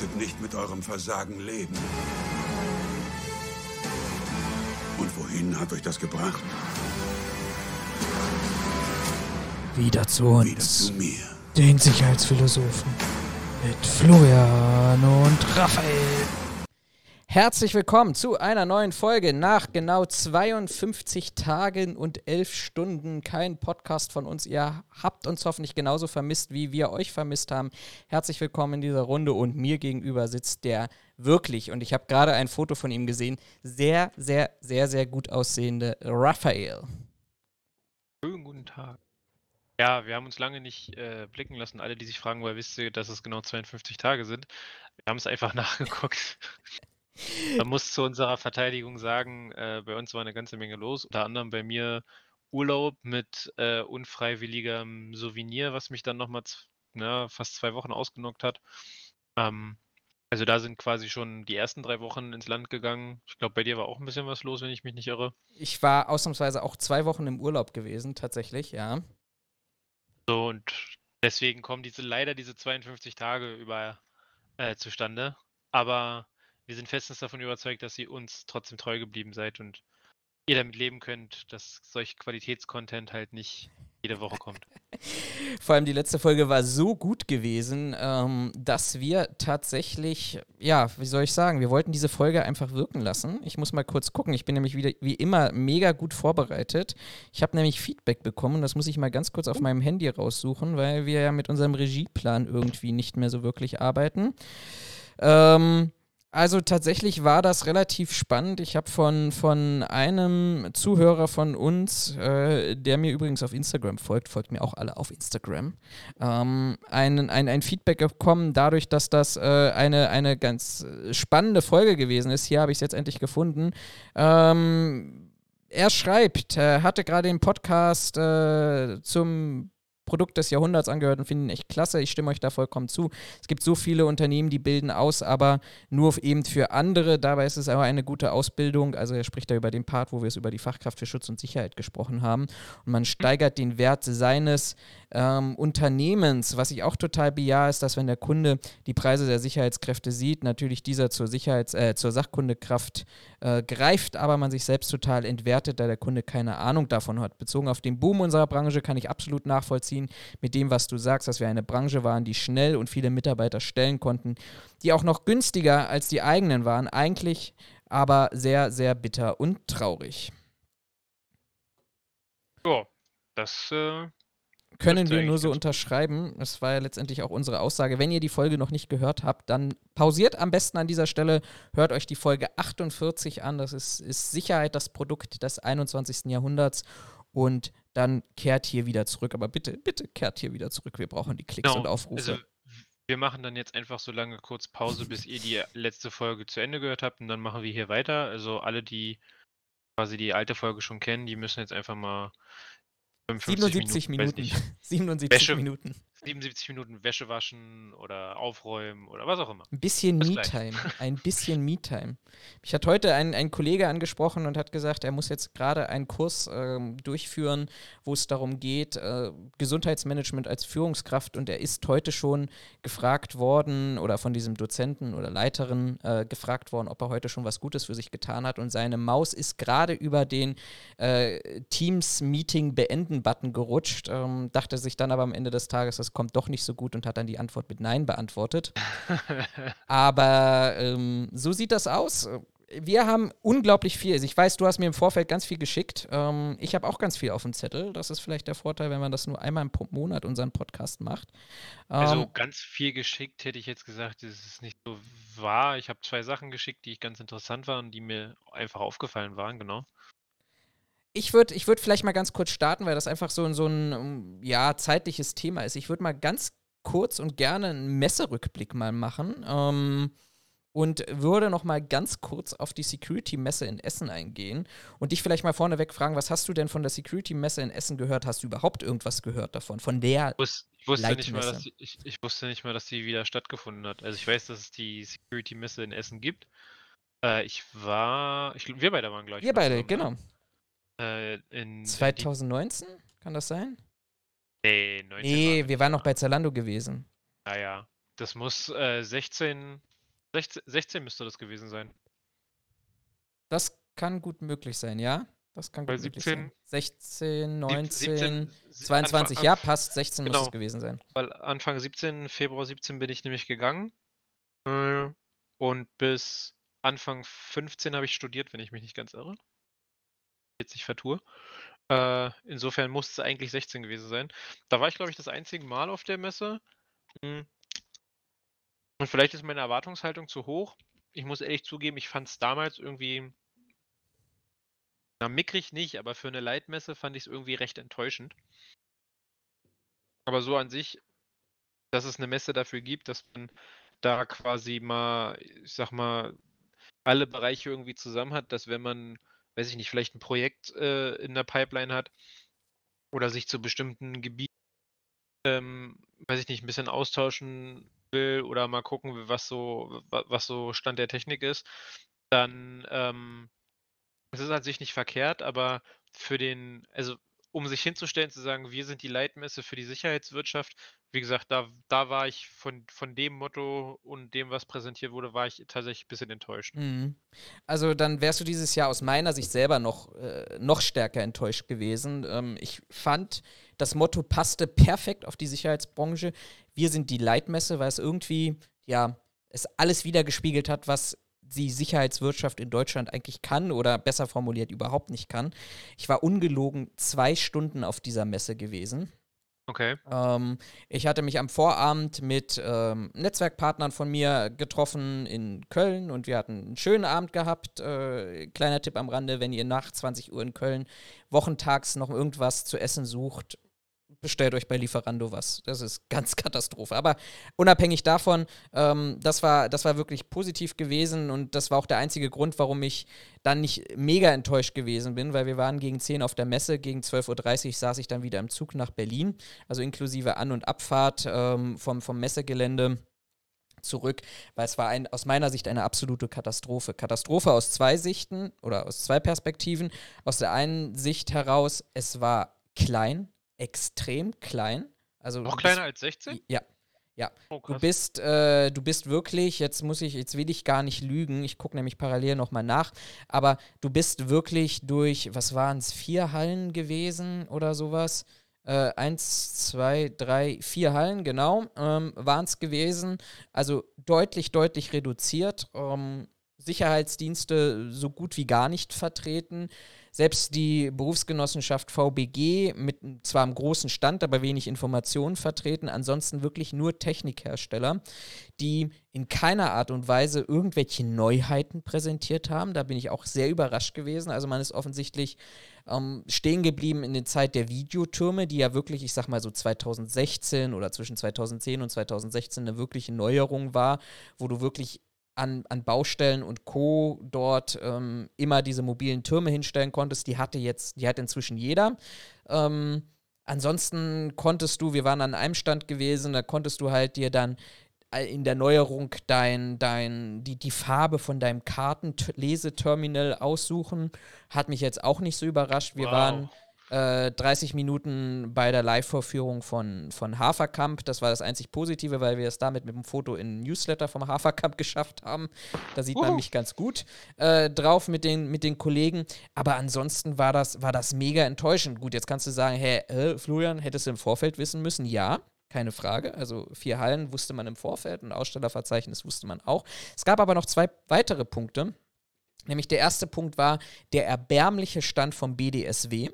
konntet nicht mit eurem Versagen leben. Und wohin hat euch das gebracht? Wieder zu uns. Wieder zu mir. Den Sicherheitsphilosophen. Mit Florian und Raphael. Herzlich willkommen zu einer neuen Folge nach genau 52 Tagen und 11 Stunden. Kein Podcast von uns. Ihr habt uns hoffentlich genauso vermisst, wie wir euch vermisst haben. Herzlich willkommen in dieser Runde und mir gegenüber sitzt der wirklich, und ich habe gerade ein Foto von ihm gesehen, sehr, sehr, sehr, sehr gut aussehende Raphael. Schönen guten Tag. Ja, wir haben uns lange nicht äh, blicken lassen. Alle, die sich fragen, woher wisst ihr, dass es genau 52 Tage sind? Wir haben es einfach nachgeguckt. Man muss zu unserer Verteidigung sagen, äh, bei uns war eine ganze Menge los. Unter anderem bei mir Urlaub mit äh, unfreiwilligem Souvenir, was mich dann nochmal ne, fast zwei Wochen ausgenockt hat. Ähm, also da sind quasi schon die ersten drei Wochen ins Land gegangen. Ich glaube, bei dir war auch ein bisschen was los, wenn ich mich nicht irre. Ich war ausnahmsweise auch zwei Wochen im Urlaub gewesen, tatsächlich, ja. So, und deswegen kommen diese leider diese 52 Tage über äh, zustande. Aber wir sind festens davon überzeugt, dass ihr uns trotzdem treu geblieben seid und ihr damit leben könnt, dass solch Qualitätscontent halt nicht jede Woche kommt. Vor allem die letzte Folge war so gut gewesen, ähm, dass wir tatsächlich, ja, wie soll ich sagen, wir wollten diese Folge einfach wirken lassen. Ich muss mal kurz gucken. Ich bin nämlich wieder, wie immer, mega gut vorbereitet. Ich habe nämlich Feedback bekommen. Das muss ich mal ganz kurz auf meinem Handy raussuchen, weil wir ja mit unserem Regieplan irgendwie nicht mehr so wirklich arbeiten. Ähm, also tatsächlich war das relativ spannend. Ich habe von, von einem Zuhörer von uns, äh, der mir übrigens auf Instagram folgt, folgt mir auch alle auf Instagram, ähm, ein, ein, ein Feedback bekommen, dadurch, dass das äh, eine, eine ganz spannende Folge gewesen ist. Hier habe ich es jetzt endlich gefunden. Ähm, er schreibt, er hatte gerade den Podcast äh, zum Produkt des Jahrhunderts angehört und finde ihn echt klasse. Ich stimme euch da vollkommen zu. Es gibt so viele Unternehmen, die bilden aus, aber nur eben für andere. Dabei ist es aber eine gute Ausbildung. Also er spricht da über den Part, wo wir es über die Fachkraft für Schutz und Sicherheit gesprochen haben. Und man steigert den Wert seines ähm, Unternehmens. Was ich auch total bejahe, ist, dass wenn der Kunde die Preise der Sicherheitskräfte sieht, natürlich dieser zur Sicherheits-, äh, zur Sachkundekraft äh, greift, aber man sich selbst total entwertet, da der Kunde keine Ahnung davon hat. Bezogen auf den Boom unserer Branche kann ich absolut nachvollziehen mit dem, was du sagst, dass wir eine Branche waren, die schnell und viele Mitarbeiter stellen konnten, die auch noch günstiger als die eigenen waren. Eigentlich aber sehr, sehr bitter und traurig. Ja, das äh, können wir nur so unterschreiben. Das war ja letztendlich auch unsere Aussage. Wenn ihr die Folge noch nicht gehört habt, dann pausiert am besten an dieser Stelle, hört euch die Folge 48 an. Das ist, ist Sicherheit das Produkt des 21. Jahrhunderts und dann kehrt hier wieder zurück. Aber bitte, bitte kehrt hier wieder zurück. Wir brauchen die Klicks genau. und Aufrufe. Also, wir machen dann jetzt einfach so lange kurz Pause, bis ihr die letzte Folge zu Ende gehört habt und dann machen wir hier weiter. Also alle, die quasi die alte Folge schon kennen, die müssen jetzt einfach mal 77 Minuten. Minuten. 77 Wäsche, Minuten. 77 Minuten Wäsche waschen oder aufräumen oder was auch immer. Ein bisschen Me-Time. Ein bisschen Me-Time. Mich hat heute ein, ein Kollege angesprochen und hat gesagt, er muss jetzt gerade einen Kurs äh, durchführen, wo es darum geht, äh, Gesundheitsmanagement als Führungskraft. Und er ist heute schon gefragt worden oder von diesem Dozenten oder Leiterin äh, gefragt worden, ob er heute schon was Gutes für sich getan hat. Und seine Maus ist gerade über den äh, Teams-Meeting beenden-Button gerutscht, ähm, dachte sich dann aber am Ende des Tages, das kommt doch nicht so gut und hat dann die Antwort mit Nein beantwortet. Aber ähm, so sieht das aus. Wir haben unglaublich viel. Also ich weiß, du hast mir im Vorfeld ganz viel geschickt. Ähm, ich habe auch ganz viel auf dem Zettel. Das ist vielleicht der Vorteil, wenn man das nur einmal im Monat unseren Podcast macht. Also ähm, ganz viel geschickt hätte ich jetzt gesagt, das ist nicht so wahr. Ich habe zwei Sachen geschickt, die ich ganz interessant waren, die mir einfach aufgefallen waren, genau. Ich würde ich würd vielleicht mal ganz kurz starten, weil das einfach so, so ein ja, zeitliches Thema ist. Ich würde mal ganz kurz und gerne einen Messerückblick mal machen ähm, und würde noch mal ganz kurz auf die Security-Messe in Essen eingehen und dich vielleicht mal vorneweg fragen, was hast du denn von der Security-Messe in Essen gehört? Hast du überhaupt irgendwas gehört davon? Von der ich wusste, nicht mal, dass die, ich, ich wusste nicht mal, dass die wieder stattgefunden hat. Also ich weiß, dass es die Security-Messe in Essen gibt. Äh, ich war, ich, wir beide waren gleich. Wir beide, zusammen, genau. Ne? Äh, in 2019? In Kann das sein? Nee, 19 Nee, wir waren noch bei Zalando gewesen. Naja, das muss äh, 16, 16, 16 müsste das gewesen sein. Das kann gut möglich sein, ja? Das kann Weil gut möglich 17 sein. 16, 19, 17, 22, Anfang- ja, passt. 16 muss Genau. es gewesen sein. Weil Anfang 17, Februar 17 bin ich nämlich gegangen. Äh, Und bis Anfang 15 habe ich studiert, wenn ich mich nicht ganz irre. Jetzt nicht vertue. Äh, insofern muss es eigentlich 16 gewesen sein. Da war ich, glaube ich, das einzige Mal auf der Messe. Hm. Und vielleicht ist meine Erwartungshaltung zu hoch. Ich muss ehrlich zugeben, ich fand es damals irgendwie. Na, mickrig nicht, aber für eine Leitmesse fand ich es irgendwie recht enttäuschend. Aber so an sich, dass es eine Messe dafür gibt, dass man da quasi mal, ich sag mal, alle Bereiche irgendwie zusammen hat, dass wenn man, weiß ich nicht, vielleicht ein Projekt äh, in der Pipeline hat oder sich zu bestimmten Gebieten, ähm, weiß ich nicht, ein bisschen austauschen will oder mal gucken, was so, wa- was so Stand der Technik ist, dann ähm, es ist an sich nicht verkehrt, aber für den, also um sich hinzustellen, zu sagen, wir sind die Leitmesse für die Sicherheitswirtschaft, wie gesagt, da, da war ich von, von dem Motto und dem, was präsentiert wurde, war ich tatsächlich ein bisschen enttäuscht. Mhm. Also dann wärst du dieses Jahr aus meiner Sicht selber noch, äh, noch stärker enttäuscht gewesen. Ähm, ich fand, das Motto passte perfekt auf die Sicherheitsbranche. Wir sind die Leitmesse, weil es irgendwie, ja, es alles wiedergespiegelt hat, was die Sicherheitswirtschaft in Deutschland eigentlich kann oder besser formuliert überhaupt nicht kann. Ich war ungelogen zwei Stunden auf dieser Messe gewesen. Okay. Ähm, ich hatte mich am Vorabend mit ähm, Netzwerkpartnern von mir getroffen in Köln und wir hatten einen schönen Abend gehabt. Äh, kleiner Tipp am Rande, wenn ihr nach 20 Uhr in Köln wochentags noch irgendwas zu essen sucht, bestellt euch bei Lieferando was. Das ist ganz Katastrophe. Aber unabhängig davon, ähm, das, war, das war wirklich positiv gewesen und das war auch der einzige Grund, warum ich dann nicht mega enttäuscht gewesen bin, weil wir waren gegen 10 auf der Messe, gegen 12.30 Uhr saß ich dann wieder im Zug nach Berlin, also inklusive An- und Abfahrt ähm, vom, vom Messegelände zurück, weil es war ein, aus meiner Sicht eine absolute Katastrophe. Katastrophe aus zwei Sichten oder aus zwei Perspektiven. Aus der einen Sicht heraus, es war klein, extrem klein. Also Noch kleiner bist, als 16? Ja. Ja. Oh, Du bist, äh, du bist wirklich, jetzt muss ich, jetzt will ich gar nicht lügen, ich gucke nämlich parallel nochmal nach, aber du bist wirklich durch, was waren es, vier Hallen gewesen oder sowas? Äh, eins, zwei, drei, vier Hallen, genau, ähm, waren es gewesen. Also deutlich, deutlich reduziert. Ähm, Sicherheitsdienste so gut wie gar nicht vertreten. Selbst die Berufsgenossenschaft VBG mit zwar einem großen Stand, aber wenig Informationen vertreten. Ansonsten wirklich nur Technikhersteller, die in keiner Art und Weise irgendwelche Neuheiten präsentiert haben. Da bin ich auch sehr überrascht gewesen. Also man ist offensichtlich ähm, stehen geblieben in der Zeit der Videotürme, die ja wirklich, ich sag mal so 2016 oder zwischen 2010 und 2016 eine wirkliche Neuerung war, wo du wirklich an, an Baustellen und Co. dort ähm, immer diese mobilen Türme hinstellen konntest. Die hatte jetzt, die hat inzwischen jeder. Ähm, ansonsten konntest du, wir waren an einem Stand gewesen, da konntest du halt dir dann äh, in der Neuerung dein, dein, die, die Farbe von deinem Kartenleseterminal aussuchen. Hat mich jetzt auch nicht so überrascht. Wir Wow. waren äh, 30 Minuten bei der Live-Vorführung von, von Haferkamp. Das war das einzig Positive, weil wir es damit mit dem Foto in Newsletter vom Haferkamp geschafft haben. Da sieht man mich ganz gut äh, drauf mit den, mit den Kollegen. Aber ansonsten war das, war das mega enttäuschend. Gut, jetzt kannst du sagen, hey, äh, Florian, hättest du im Vorfeld wissen müssen? Ja. Keine Frage. Also vier Hallen wusste man im Vorfeld und Ausstellerverzeichnis wusste man auch. Es gab aber noch zwei weitere Punkte. Nämlich der erste Punkt war der erbärmliche Stand vom BDSW.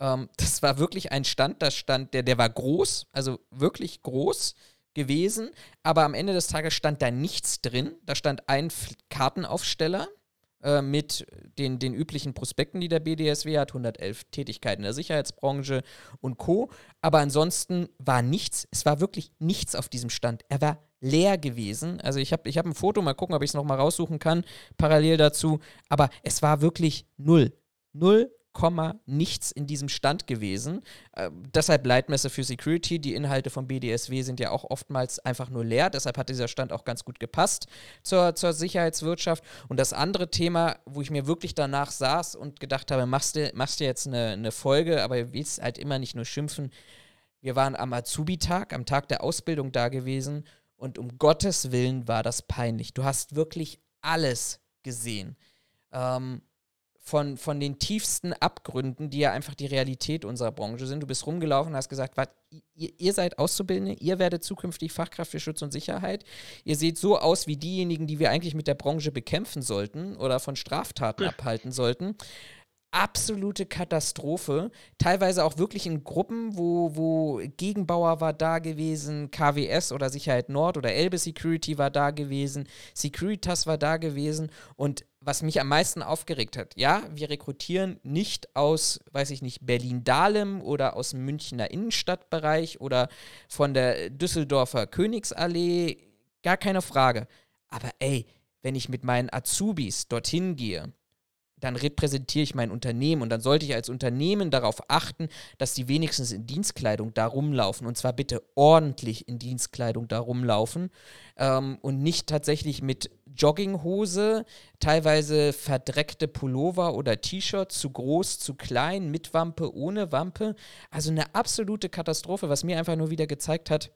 Ähm, das war wirklich ein Stand, das stand, der, der war groß, also wirklich groß gewesen, aber am Ende des Tages stand da nichts drin. Da stand ein Kartenaufsteller äh, mit den, den üblichen Prospekten, die der BDSW hat, 111 Tätigkeiten der Sicherheitsbranche und Co. Aber ansonsten war nichts, es war wirklich nichts auf diesem Stand. Er war leer gewesen. Also ich habe ich hab ein Foto, mal gucken, ob ich es nochmal raussuchen kann, parallel dazu. Aber es war wirklich null. Null Komma nichts in diesem Stand gewesen. Äh, deshalb Leitmesse für Security. Die Inhalte vom BDSW sind ja auch oftmals einfach nur leer. Deshalb hat dieser Stand auch ganz gut gepasst zur, zur Sicherheitswirtschaft. Und das andere Thema, wo ich mir wirklich danach saß und gedacht habe, machst du, machst jetzt eine, eine Folge, aber willst halt immer nicht nur schimpfen. Wir waren am Azubi-Tag, am Tag der Ausbildung da gewesen. Und um Gottes Willen war das peinlich. Du hast wirklich alles gesehen. Ähm, von, von den tiefsten Abgründen, die ja einfach die Realität unserer Branche sind. Du bist rumgelaufen und hast gesagt, was, ihr, ihr, seid Auszubildende, ihr werdet zukünftig Fachkraft für Schutz und Sicherheit. Ihr seht so aus wie diejenigen, die wir eigentlich mit der Branche bekämpfen sollten oder von Straftaten abhalten sollten absolute Katastrophe. Teilweise auch wirklich in Gruppen, wo, wo Gegenbauer war da gewesen, KWS oder Sicherheit Nord oder Elbe Security war da gewesen, Securitas war da gewesen und was mich am meisten aufgeregt hat, ja, wir rekrutieren nicht aus, weiß ich nicht, Berlin-Dahlem oder aus dem Münchner Innenstadtbereich oder von der Düsseldorfer Königsallee, gar keine Frage. Aber ey, wenn ich mit meinen Azubis dorthin gehe, dann repräsentiere ich mein Unternehmen und dann sollte ich als Unternehmen darauf achten, dass die wenigstens in Dienstkleidung da rumlaufen und zwar bitte ordentlich in Dienstkleidung da rumlaufen ähm, und nicht tatsächlich mit Jogginghose, teilweise verdreckte Pullover oder T-Shirt, zu groß, zu klein, mit Wampe, ohne Wampe. Also eine absolute Katastrophe, was mir einfach nur wieder gezeigt hat,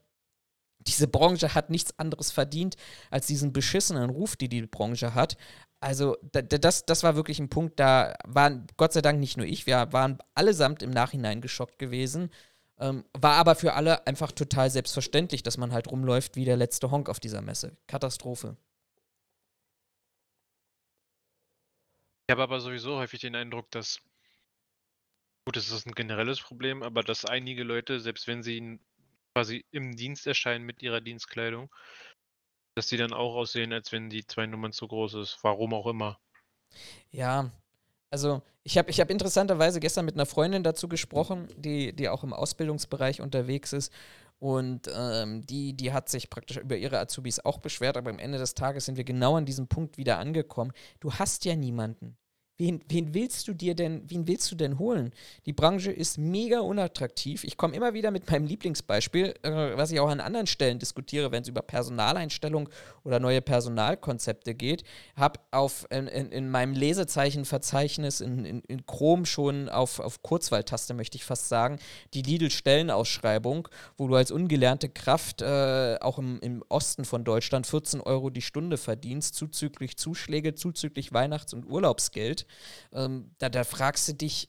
diese Branche hat nichts anderes verdient als diesen beschissenen Ruf, die die Branche hat. Also das, das war wirklich ein Punkt, da waren Gott sei Dank nicht nur ich, wir waren allesamt im Nachhinein geschockt gewesen. Ähm, war aber für alle einfach total selbstverständlich, dass man halt rumläuft wie der letzte Honk auf dieser Messe. Katastrophe. Ich habe aber sowieso häufig den Eindruck, dass, gut, es ist ein generelles Problem, aber dass einige Leute, selbst wenn sie quasi im Dienst erscheinen mit ihrer Dienstkleidung, dass die dann auch aussehen, als wenn die zwei Nummern zu groß ist. Warum auch immer. Ja, also ich habe ich hab interessanterweise gestern mit einer Freundin dazu gesprochen, die, die auch im Ausbildungsbereich unterwegs ist. Und ähm, die, die hat sich praktisch über ihre Azubis auch beschwert, aber am Ende des Tages sind wir genau an diesem Punkt wieder angekommen. Du hast ja niemanden. Wen, wen, willst du dir denn, wen willst du denn holen? Die Branche ist mega unattraktiv. Ich komme immer wieder mit meinem Lieblingsbeispiel, äh, was ich auch an anderen Stellen diskutiere, wenn es über Personaleinstellung oder neue Personalkonzepte geht. Habe auf in, in, in, meinem Lesezeichenverzeichnis in, in, in Chrome schon auf, auf Kurzwahltaste, möchte ich fast sagen, die Lidl-Stellenausschreibung, wo du als ungelernte Kraft äh, auch im, im Osten von Deutschland 14 Euro die Stunde verdienst, zuzüglich Zuschläge, zuzüglich Weihnachts- und Urlaubsgeld. Ähm, da, da fragst du dich,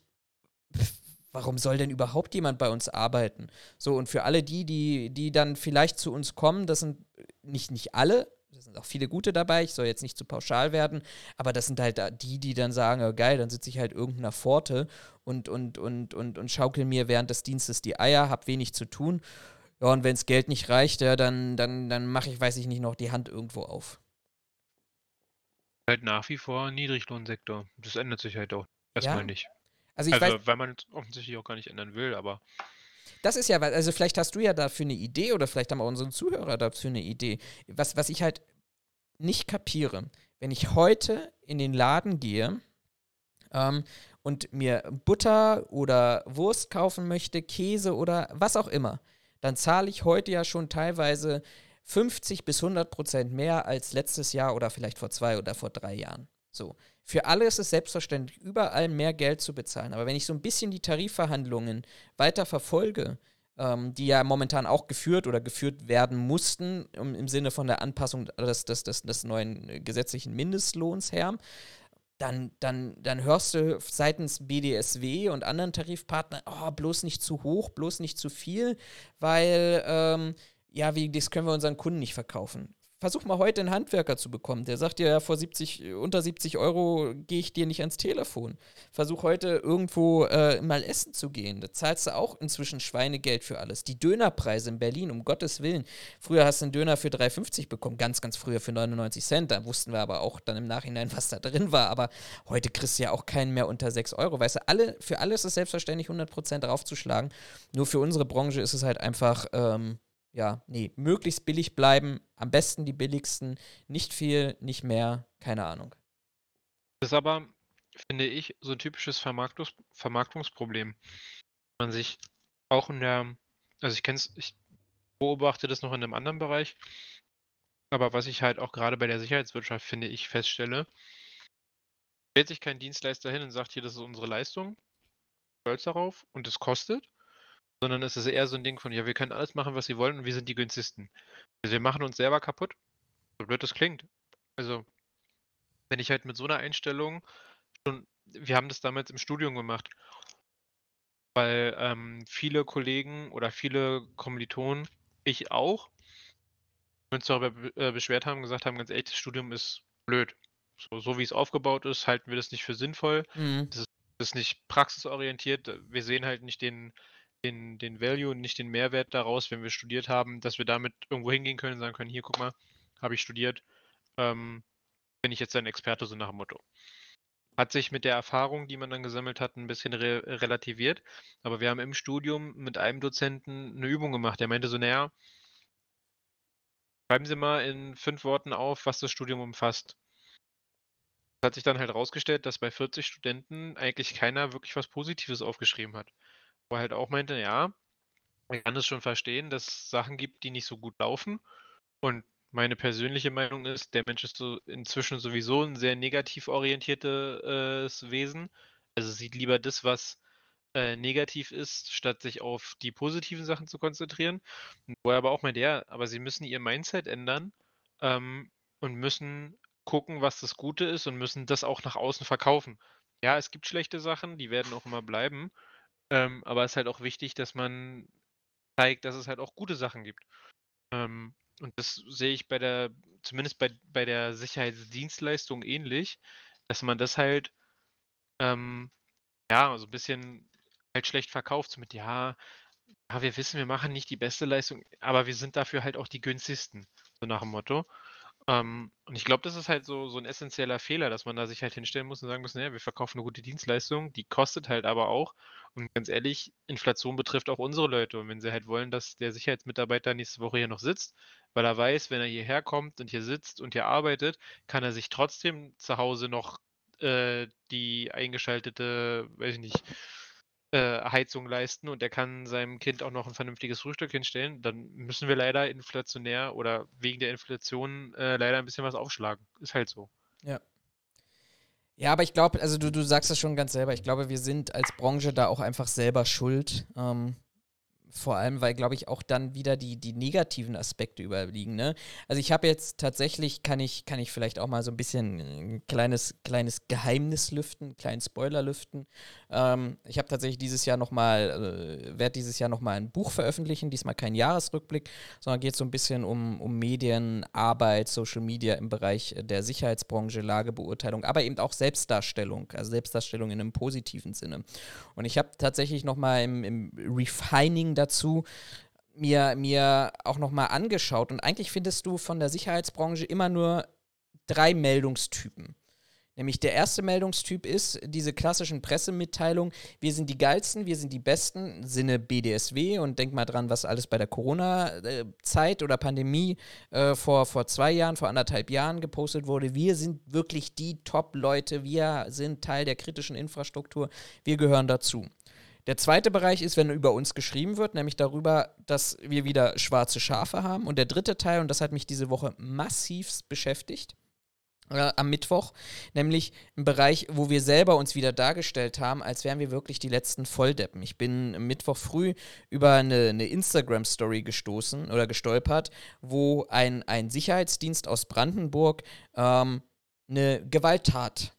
warum soll denn überhaupt jemand bei uns arbeiten? So, und für alle die, die, die dann vielleicht zu uns kommen, das sind nicht, nicht alle, da sind auch viele gute dabei, ich soll jetzt nicht zu pauschal werden, aber das sind halt die, die dann sagen, oh, geil, dann sitze ich halt irgendeiner Pforte und, und, und, und, und schaukel mir während des Dienstes die Eier, hab wenig zu tun. Ja, und wenn das Geld nicht reicht, ja, dann, dann, dann mache ich, weiß ich nicht, noch die Hand irgendwo auf halt nach wie vor ein Niedriglohnsektor. Das ändert sich halt auch erstmal ja. nicht. Also, ich also weiß, weil man es offensichtlich auch gar nicht ändern will, aber. Das ist ja, also vielleicht hast du ja dafür eine Idee oder vielleicht haben auch unsere Zuhörer dafür eine Idee. Was, was ich halt nicht kapiere, wenn ich heute in den Laden gehe ähm, und mir Butter oder Wurst kaufen möchte, Käse oder was auch immer, dann zahle ich heute ja schon teilweise 50 bis 100 Prozent mehr als letztes Jahr oder vielleicht vor zwei oder vor drei Jahren. So. Für alle ist es selbstverständlich, überall mehr Geld zu bezahlen. Aber wenn ich so ein bisschen die Tarifverhandlungen weiter verfolge, ähm, die ja momentan auch geführt oder geführt werden mussten, um, im Sinne von der Anpassung des, des, des, des neuen gesetzlichen Mindestlohns her, dann, dann, dann hörst du seitens BDSW und anderen Tarifpartnern, oh, bloß nicht zu hoch, bloß nicht zu viel, weil ähm, ja, wie, das können wir unseren Kunden nicht verkaufen. Versuch mal heute einen Handwerker zu bekommen. Der sagt dir ja, vor 70, unter 70 Euro gehe ich dir nicht ans Telefon. Versuch heute irgendwo äh, mal essen zu gehen. Da zahlst du auch inzwischen Schweinegeld für alles. Die Dönerpreise in Berlin, um Gottes Willen. Früher hast du einen Döner für 3,50 bekommen, ganz, ganz früher für 99 Cent. Da wussten wir aber auch dann im Nachhinein, was da drin war. Aber heute kriegst du ja auch keinen mehr unter 6 Euro. Weißt du, alle, für alles ist selbstverständlich 100% draufzuschlagen. Nur für unsere Branche ist es halt einfach. Ähm, ja, nee, möglichst billig bleiben, am besten die billigsten, nicht viel, nicht mehr, keine Ahnung. Das ist aber, finde ich, so ein typisches Vermarktungs Vermarktungsproblem. Man sich auch in der, also ich kenne es, ich beobachte das noch in einem anderen Bereich, aber was ich halt auch gerade bei der Sicherheitswirtschaft, finde ich, feststelle, stellt sich kein Dienstleister hin und sagt, hier, das ist unsere Leistung, stolz darauf und es kostet. Sondern es ist eher so ein Ding von, ja, wir können alles machen, was wir wollen und wir sind die günstigsten. Also wir machen uns selber kaputt, so blöd das klingt. Also, wenn ich halt mit so einer Einstellung schon, wir haben das damals im Studium gemacht, weil ähm, viele Kollegen oder viele Kommilitonen, ich auch, uns darüber äh, beschwert haben, gesagt haben, ganz ehrlich, das Studium ist blöd. So, so wie es aufgebaut ist, halten wir das nicht für sinnvoll. Mhm. Das, ist, das ist nicht praxisorientiert. Wir sehen halt nicht den, den, den Value und nicht den Mehrwert daraus, wenn wir studiert haben, dass wir damit irgendwo hingehen können und sagen können, hier, guck mal, habe ich studiert, ähm, bin ich jetzt ein Experte, so nach dem Motto. Hat sich mit der Erfahrung, die man dann gesammelt hat, ein bisschen re relativiert. Aber wir haben im Studium mit einem Dozenten eine Übung gemacht. Der meinte so, naja, schreiben Sie mal in fünf Worten auf, was das Studium umfasst. Es hat sich dann halt herausgestellt, dass bei 40 Studenten eigentlich keiner wirklich was Positives aufgeschrieben hat. Er halt auch meinte, ja, ich kann es schon verstehen, dass es Sachen gibt, die nicht so gut laufen. Und meine persönliche Meinung ist, der Mensch ist so inzwischen sowieso ein sehr negativ orientiertes äh, Wesen. Also sieht lieber das, was äh, negativ ist, statt sich auf die positiven Sachen zu konzentrieren. Wo er aber auch meint, ja, aber sie müssen ihr Mindset ändern ähm, und müssen gucken, was das Gute ist und müssen das auch nach außen verkaufen. Ja, es gibt schlechte Sachen, die werden auch immer bleiben. Ähm, aber es ist halt auch wichtig, dass man zeigt, dass es halt auch gute Sachen gibt. Ähm, und das sehe ich bei der, zumindest bei, bei der Sicherheitsdienstleistung ähnlich, dass man das halt, ähm, ja, so ein bisschen halt schlecht verkauft, so mit, ja, ja, wir wissen, wir machen nicht die beste Leistung, aber wir sind dafür halt auch die günstigsten, so nach dem Motto. Ähm, und ich glaube, das ist halt so, so ein essentieller Fehler, dass man da sich halt hinstellen muss und sagen muss, naja, wir verkaufen eine gute Dienstleistung, die kostet halt aber auch. Und ganz ehrlich, Inflation betrifft auch unsere Leute. Und wenn sie halt wollen, dass der Sicherheitsmitarbeiter nächste Woche hier noch sitzt, weil er weiß, wenn er hierher kommt und hier sitzt und hier arbeitet, kann er sich trotzdem zu Hause noch äh, die eingeschaltete, weiß ich nicht, äh, Heizung leisten und er kann seinem Kind auch noch ein vernünftiges Frühstück hinstellen, dann müssen wir leider inflationär oder wegen der Inflation äh, leider ein bisschen was aufschlagen. Ist halt so. Ja. Ja, aber ich glaube, also du, du sagst das schon ganz selber, ich glaube, wir sind als Branche da auch einfach selber schuld. Ähm, vor allem, weil, glaube ich, auch dann wieder die, die negativen Aspekte überliegen. Ne? Also ich habe jetzt tatsächlich, kann ich, kann ich vielleicht auch mal so ein bisschen ein kleines, kleines Geheimnis lüften, einen kleinen Spoiler lüften. Ähm, ich habe tatsächlich dieses Jahr nochmal, äh, werde dieses Jahr nochmal ein Buch veröffentlichen, diesmal kein Jahresrückblick, sondern geht so ein bisschen um, um Medien, Arbeit, Social Media im Bereich der Sicherheitsbranche, Lagebeurteilung, aber eben auch Selbstdarstellung, also Selbstdarstellung in einem positiven Sinne. Und ich habe tatsächlich nochmal im, im Refining dazu mir, mir auch nochmal angeschaut. Und eigentlich findest du von der Sicherheitsbranche immer nur drei Meldungstypen. Nämlich der erste Meldungstyp ist diese klassischen Pressemitteilungen, wir sind die geilsten, wir sind die besten, Sinne BDSW und denk mal dran, was alles bei der Corona-Zeit oder Pandemie äh, vor, vor zwei Jahren, vor anderthalb Jahren gepostet wurde. Wir sind wirklich die Top-Leute, wir sind Teil der kritischen Infrastruktur, wir gehören dazu. Der zweite Bereich ist, wenn über uns geschrieben wird, nämlich darüber, dass wir wieder schwarze Schafe haben. Und der dritte Teil, und das hat mich diese Woche massivst beschäftigt, äh, am Mittwoch, nämlich ein Bereich, wo wir selber uns wieder dargestellt haben, als wären wir wirklich die letzten Volldeppen. Ich bin Mittwoch früh über eine, eine Instagram-Story gestoßen oder gestolpert, wo ein, ein Sicherheitsdienst aus Brandenburg ähm, eine Gewalttat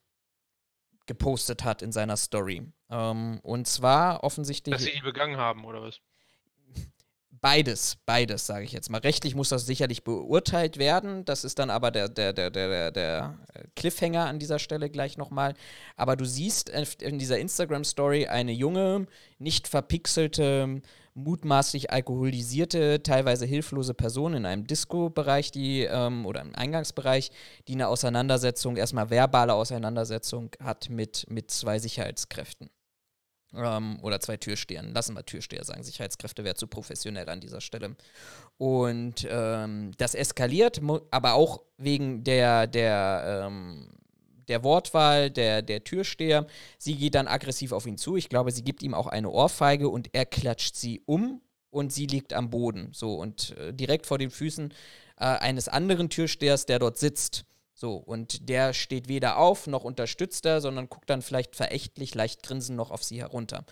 gepostet hat in seiner Story. Ähm, und zwar offensichtlich. Dass sie die begangen haben, oder was? Beides, beides, sage ich jetzt mal. Rechtlich muss das sicherlich beurteilt werden. Das ist dann aber der, der, der, der, der Cliffhanger an dieser Stelle gleich nochmal. Aber du siehst in dieser Instagram-Story eine junge, nicht verpixelte, mutmaßlich alkoholisierte, teilweise hilflose Person in einem Disco-Bereich, die, ähm, oder im Eingangsbereich, die eine Auseinandersetzung, erstmal verbale Auseinandersetzung hat mit, mit zwei Sicherheitskräften. Ähm, oder zwei Türstehern. Lassen wir Türsteher sagen. Sicherheitskräfte wäre zu professionell an dieser Stelle. Und ähm, das eskaliert, aber auch wegen der, der, ähm, der Wortwahl der, der Türsteher. Sie geht dann aggressiv auf ihn zu. Ich glaube, sie gibt ihm auch eine Ohrfeige und er klatscht sie um und sie liegt am Boden. So und äh, direkt vor den Füßen äh, eines anderen Türstehers, der dort sitzt. So, und der steht weder auf noch unterstützt er, sondern guckt dann vielleicht verächtlich, leicht grinsend noch auf sie herunter.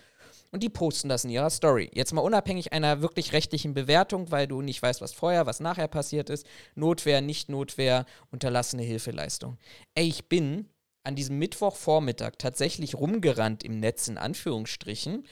Und die posten das in ihrer Story. Jetzt mal unabhängig einer wirklich rechtlichen Bewertung, weil du nicht weißt, was vorher, was nachher passiert ist. Notwehr, nicht Notwehr, unterlassene Hilfeleistung. Ey, ich bin an diesem Mittwochvormittag tatsächlich rumgerannt im Netz, in Anführungsstrichen,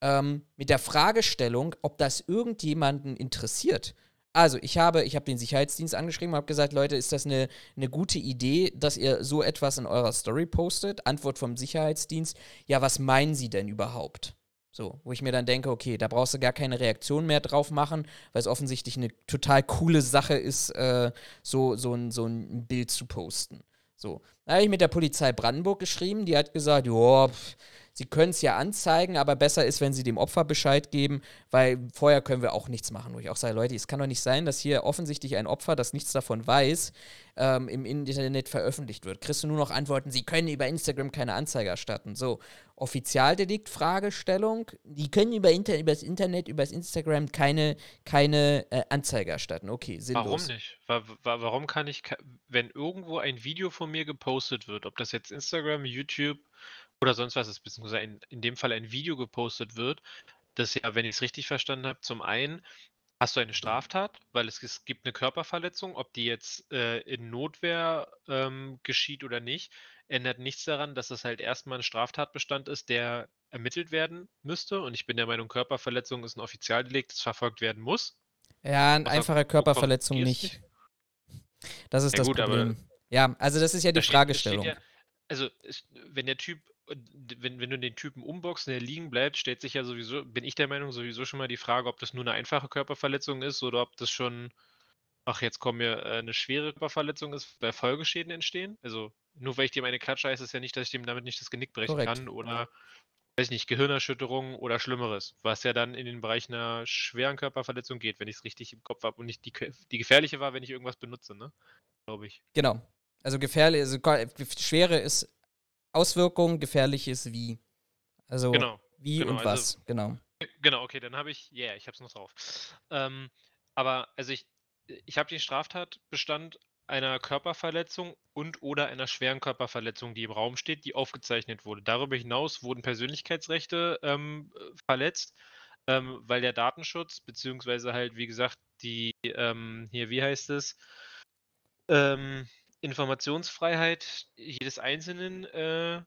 ähm, mit der Fragestellung, ob das irgendjemanden interessiert. Also, ich habe, ich habe den Sicherheitsdienst angeschrieben und habe gesagt, Leute, ist das eine, eine gute Idee, dass ihr so etwas in eurer Story postet? Antwort vom Sicherheitsdienst, ja, was meinen Sie denn überhaupt? So, wo ich mir dann denke, okay, da brauchst du gar keine Reaktion mehr drauf machen, weil es offensichtlich eine total coole Sache ist, äh, so, so, ein, so ein Bild zu posten. So, da habe ich mit der Polizei Brandenburg geschrieben, die hat gesagt, ja, Sie können es ja anzeigen, aber besser ist, wenn Sie dem Opfer Bescheid geben, weil vorher können wir auch nichts machen. Wo ich auch sage, Leute, es kann doch nicht sein, dass hier offensichtlich ein Opfer, das nichts davon weiß, ähm, im Internet veröffentlicht wird. Kriegst du nur noch Antworten, Sie können über Instagram keine Anzeige erstatten. So, Offizialdelikt, Fragestellung, die können über, Inter das Internet, über das Instagram keine, keine äh, Anzeige erstatten. Okay, sinnlos. Warum nicht? Warum kann ich, wenn irgendwo ein Video von mir gepostet wird, ob das jetzt Instagram, YouTube, oder sonst was ist, beziehungsweise in, in dem Fall ein Video gepostet wird, das ja, wenn ich es richtig verstanden habe, zum einen hast du eine Straftat, weil es, es gibt eine Körperverletzung, ob die jetzt äh, in Notwehr ähm, geschieht oder nicht, ändert nichts daran, dass es halt erstmal ein Straftatbestand ist, der ermittelt werden müsste. Und ich bin der Meinung, Körperverletzung ist ein Offizialdelikt, das verfolgt werden muss. Ja, eine einfache Körperverletzung nicht. Das ist ja, das gut, Problem. Ja, also das ist ja die Fragestellung. Ja, also wenn der Typ wenn, wenn du den Typen umboxst und er liegen bleibt, stellt sich ja sowieso, bin ich der Meinung, sowieso schon mal die Frage, ob das nur eine einfache Körperverletzung ist oder ob das schon, ach, jetzt kommen wir, äh, eine schwere Körperverletzung ist, weil Folgeschäden entstehen. Also nur weil ich dem eine klatsche, heißt es ja nicht, dass ich dem damit nicht das Genick brechen Korrekt. kann oder, weiß ich nicht, Gehirnerschütterung oder Schlimmeres, was ja dann in den Bereich einer schweren Körperverletzung geht, wenn ich es richtig im Kopf habe und nicht die, die gefährliche war, wenn ich irgendwas benutze, ne? Glaube ich. Genau. Also gefährlich, also schwere ist Auswirkungen, gefährliches Wie. Also genau, wie genau, und also was, also, genau. Genau, okay, dann habe ich, ja, yeah, ich habe es noch drauf. Ähm, aber also ich, ich habe den Straftatbestand einer Körperverletzung und oder einer schweren Körperverletzung, die im Raum steht, die aufgezeichnet wurde. Darüber hinaus wurden Persönlichkeitsrechte ähm, verletzt, ähm, weil der Datenschutz, beziehungsweise halt, wie gesagt, die, ähm, hier, wie heißt es, ähm, Informationsfreiheit jedes Einzelnen äh,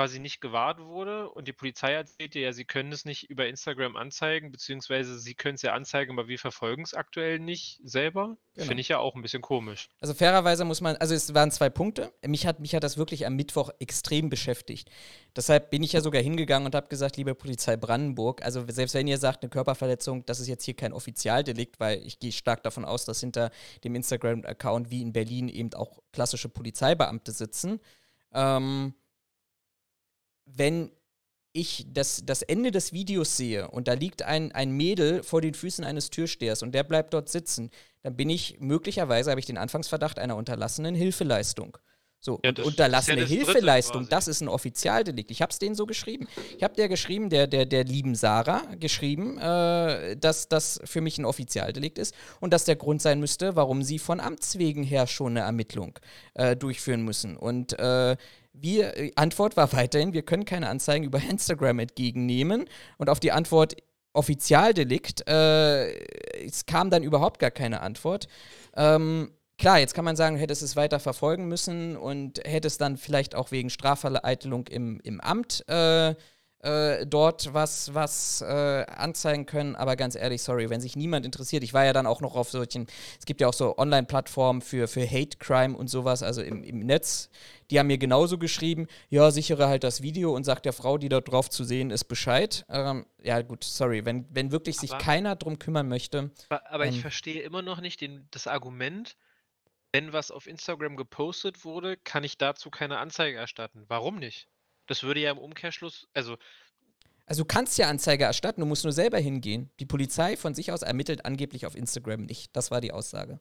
quasi nicht gewahrt wurde und die Polizei erzählte ja, sie können es nicht über Instagram anzeigen, beziehungsweise sie können es ja anzeigen, aber wir verfolgen es aktuell nicht selber. Genau. Finde ich ja auch ein bisschen komisch. Also fairerweise muss man, also es waren zwei Punkte. Mich hat, mich hat das wirklich am Mittwoch extrem beschäftigt. Deshalb bin ich ja sogar hingegangen und habe gesagt, liebe Polizei Brandenburg, also selbst wenn ihr sagt, eine Körperverletzung, das ist jetzt hier kein Offizialdelikt, weil ich gehe stark davon aus, dass hinter dem Instagram-Account wie in Berlin eben auch klassische Polizeibeamte sitzen. Ähm, wenn ich das, das Ende des Videos sehe und da liegt ein, ein Mädel vor den Füßen eines Türstehers und der bleibt dort sitzen, dann bin ich möglicherweise, habe ich den Anfangsverdacht einer unterlassenen Hilfeleistung. So, ja, unterlassene ja das Hilfeleistung, das ist ein Offizialdelikt. Ich habe es denen so geschrieben. Ich habe der geschrieben, der, der, der lieben Sarah geschrieben, äh, dass das für mich ein Offizialdelikt ist und dass der Grund sein müsste, warum sie von Amts wegen her schon eine Ermittlung äh, durchführen müssen. Und äh, wir, äh, Antwort war weiterhin, wir können keine Anzeigen über Instagram entgegennehmen. Und auf die Antwort Offizialdelikt, äh, es kam dann überhaupt gar keine Antwort. Ähm, klar, jetzt kann man sagen, hätte es weiter verfolgen müssen und hätte es dann vielleicht auch wegen Strafvereitelung im, im Amt äh, äh, dort was, was äh, anzeigen können. Aber ganz ehrlich, sorry, wenn sich niemand interessiert, ich war ja dann auch noch auf solchen, es gibt ja auch so Online-Plattformen für, für Hate Crime und sowas, also im, im Netz. Die haben mir genauso geschrieben, ja, sichere halt das Video und sagt der Frau, die dort drauf zu sehen ist, Bescheid. Ähm, ja, gut, sorry, wenn, wenn wirklich sich aber, keiner drum kümmern möchte. Aber, aber ähm, ich verstehe immer noch nicht den, das Argument, wenn was auf Instagram gepostet wurde, kann ich dazu keine Anzeige erstatten. Warum nicht? Das würde ja im Umkehrschluss, also. Also du kannst ja Anzeige erstatten, du musst nur selber hingehen. Die Polizei von sich aus ermittelt angeblich auf Instagram nicht. Das war die Aussage.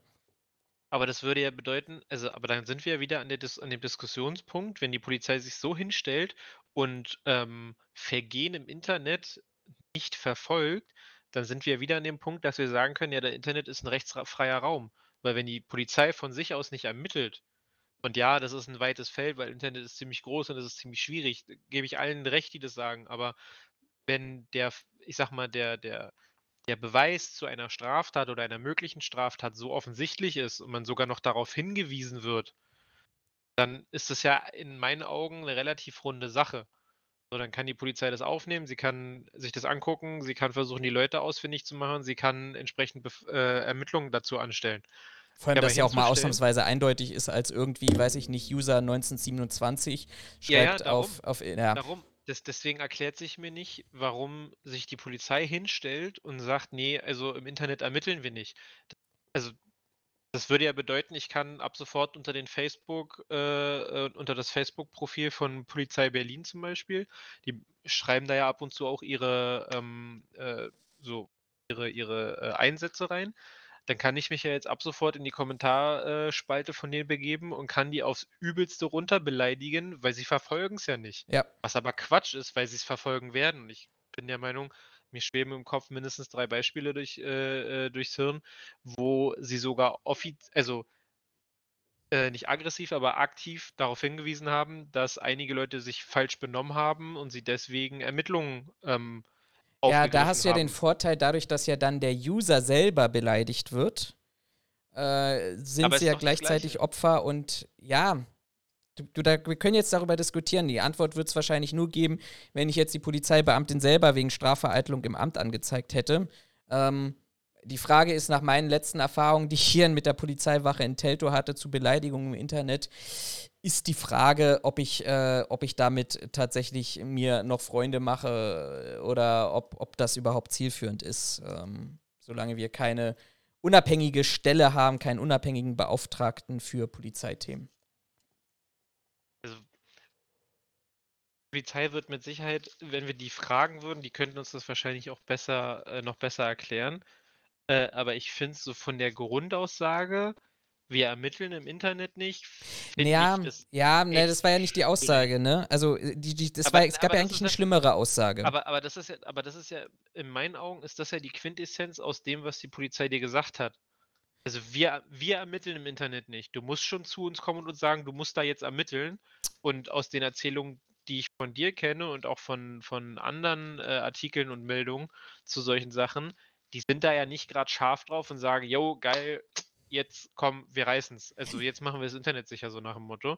Aber das würde ja bedeuten, also, aber dann sind wir ja wieder an, der an dem Diskussionspunkt, wenn die Polizei sich so hinstellt und ähm, Vergehen im Internet nicht verfolgt, dann sind wir wieder an dem Punkt, dass wir sagen können, ja, der Internet ist ein rechtsfreier Raum. Weil wenn die Polizei von sich aus nicht ermittelt, und ja, das ist ein weites Feld, weil Internet ist ziemlich groß und es ist ziemlich schwierig. Gebe ich allen recht, die das sagen. Aber wenn der, ich sag mal, der, der, der Beweis zu einer Straftat oder einer möglichen Straftat so offensichtlich ist und man sogar noch darauf hingewiesen wird, dann ist das ja in meinen Augen eine relativ runde Sache. So, dann kann die Polizei das aufnehmen, sie kann sich das angucken, sie kann versuchen, die Leute ausfindig zu machen, sie kann entsprechend Bef äh, Ermittlungen dazu anstellen. Vor allem, Ja, dass ja auch mal ausnahmsweise eindeutig ist, als irgendwie, weiß ich nicht, User 1927 schreibt Ja, ja, darum. auf, auf ja. Darum, das, deswegen erklärt sich mir nicht, warum sich die Polizei hinstellt und sagt, nee, also im Internet ermitteln wir nicht. Also das würde ja bedeuten, ich kann ab sofort unter den Facebook, äh, äh, unter das Facebook-Profil von Polizei Berlin zum Beispiel, die schreiben da ja ab und zu auch ihre, ähm, äh, so ihre, ihre äh, Einsätze rein. Dann kann ich mich ja jetzt ab sofort in die Kommentarspalte von denen begeben und kann die aufs Übelste runter beleidigen, weil sie verfolgen es ja nicht. ja. Was aber Quatsch ist, weil sie es verfolgen werden. Und ich bin der Meinung, mir schweben im Kopf mindestens drei Beispiele durch, äh, äh, durchs Hirn, wo sie sogar offiz also äh, nicht aggressiv, aber aktiv darauf hingewiesen haben, dass einige Leute sich falsch benommen haben und sie deswegen Ermittlungen ähm, Ja, da hast du ja den. Vorteil, dadurch, dass ja dann der User selber beleidigt wird, äh, sind Aber sie ja gleichzeitig. Opfer und ja, du, du, da, wir können jetzt darüber diskutieren. Die Antwort wird es wahrscheinlich nur geben, wenn ich jetzt die Polizeibeamtin selber wegen Strafvereitlung im Amt angezeigt hätte. Ähm, die Frage ist nach meinen letzten Erfahrungen, die ich hier mit der Polizeiwache in Teltow hatte, zu Beleidigungen im Internet, ist die Frage, ob ich, äh, ob ich damit tatsächlich mir noch Freunde mache äh, oder ob, ob das überhaupt zielführend ist. Ähm, solange wir keine unabhängige Stelle haben, keinen unabhängigen Beauftragten für Polizeithemen. Also, die Polizei wird mit Sicherheit, wenn wir die fragen würden, die könnten uns das wahrscheinlich auch besser, äh, noch besser erklären. Äh, aber ich finde es so von der Grundaussage, wir ermitteln im Internet nicht, Ja, das. ja, ne, das war ja nicht die Aussage, ne? Also äh, die, die, das Aber- war, es gab ja das eigentlich eine ja- schlimmere Aussage. Aber, aber das ist ja, aber das ist ja, in meinen Augen ist das ja die Quintessenz aus dem, was die Polizei dir gesagt hat. Also wir, wir ermitteln im Internet nicht. Du musst schon zu uns kommen und uns sagen, du musst da jetzt ermitteln. Und aus den Erzählungen, die ich von dir kenne und auch von, von anderen äh, Artikeln und Meldungen zu solchen Sachen, die sind da ja nicht gerade scharf drauf und sagen, yo, geil, jetzt komm, wir reißen's. Also jetzt machen wir das Internet sicher, so nach dem Motto.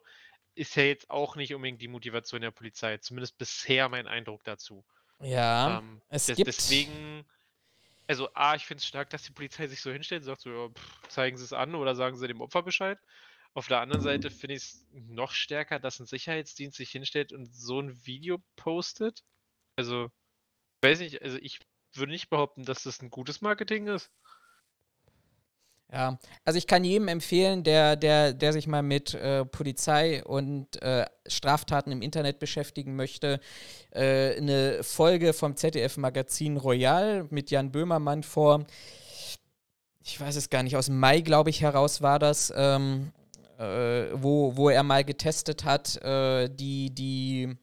Ist ja jetzt auch nicht unbedingt die Motivation der Polizei, zumindest bisher mein Eindruck dazu. ja, Ähm, es des- gibt Deswegen, also A, ich finde es stark, dass die Polizei sich so hinstellt und sagt so, ja, pff, zeigen Sie es an oder sagen Sie dem Opfer Bescheid. Auf der anderen Seite finde ich es noch stärker, dass ein Sicherheitsdienst sich hinstellt und so ein Video postet. Also, ich weiß nicht, also ich würde nicht behaupten, dass das ein gutes Marketing ist. Ja, also ich kann jedem empfehlen, der, der, der sich mal mit äh, Polizei und äh, Straftaten im Internet beschäftigen möchte, äh, eine Folge vom ZDF-Magazin Royal mit Jan Böhmermann vor, ich weiß es gar nicht, aus Mai, glaube ich, heraus war das, ähm, äh, wo, wo er mal getestet hat, äh, die, die,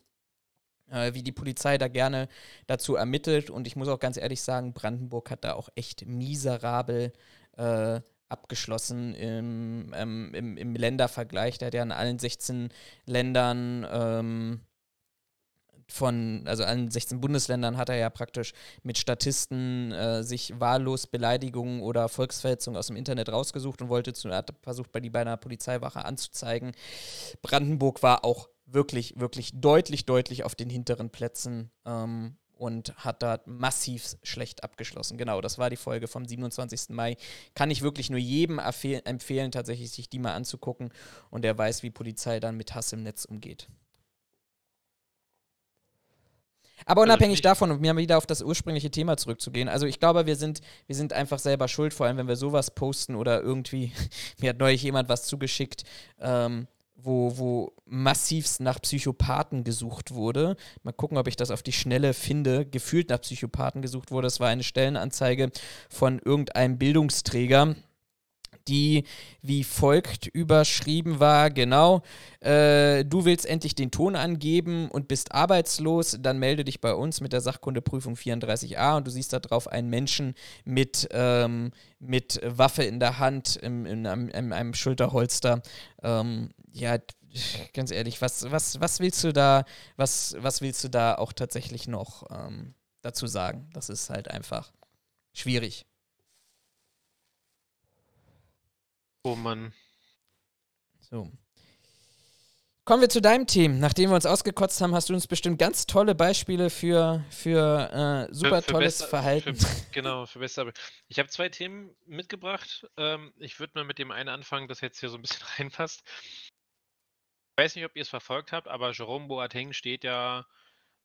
äh, wie die Polizei da gerne dazu ermittelt. Und ich muss auch ganz ehrlich sagen, Brandenburg hat da auch echt miserabel äh, abgeschlossen im, ähm, im, im Ländervergleich. Der hat ja in allen 16 Ländern ähm, von, also allen 16 Bundesländern hat er ja praktisch mit Statisten äh, sich wahllos Beleidigungen oder Volksverhetzungen aus dem Internet rausgesucht und wollte zu, hat versucht, bei die bei einer Polizeiwache anzuzeigen. Brandenburg war auch wirklich, wirklich deutlich, deutlich auf den hinteren Plätzen ähm, und hat da massiv schlecht abgeschlossen. Genau, das war die Folge vom 27. Mai. Kann ich wirklich nur jedem empfehlen, tatsächlich sich die mal anzugucken und der weiß, wie Polizei dann mit Hass im Netz umgeht. Aber Also unabhängig davon, um mir wieder auf das ursprüngliche Thema zurückzugehen, also ich glaube, wir sind, wir sind einfach selber schuld, vor allem wenn wir sowas posten oder irgendwie, mir hat neulich jemand was zugeschickt, ähm, wo, wo massivst nach Psychopathen gesucht wurde. Mal gucken, ob ich das auf die Schnelle finde. Gefühlt nach Psychopathen gesucht wurde. Das war eine Stellenanzeige von irgendeinem Bildungsträger, die wie folgt überschrieben war, genau, äh, du willst endlich den Ton angeben und bist arbeitslos, dann melde dich bei uns mit der Sachkundeprüfung 34a und du siehst da drauf einen Menschen mit, ähm, mit Waffe in der Hand, im, in, einem, in einem Schulterholster. Ähm, ja, ganz ehrlich, was, was, was willst du da, was, was willst du da auch tatsächlich noch? Ähm, dazu sagen. Das ist halt einfach schwierig. Oh Mann. So. Kommen wir zu deinem Team. Nachdem wir uns ausgekotzt haben, hast du uns bestimmt ganz tolle Beispiele für, für äh, super Für- für tolles besser- Verhalten. Für, genau, für besser. Ich habe zwei Themen mitgebracht. Ähm, ich würde mal mit dem einen anfangen, das jetzt hier so ein bisschen reinpasst. Ich weiß nicht, ob ihr es verfolgt habt, aber Jerome Boateng steht ja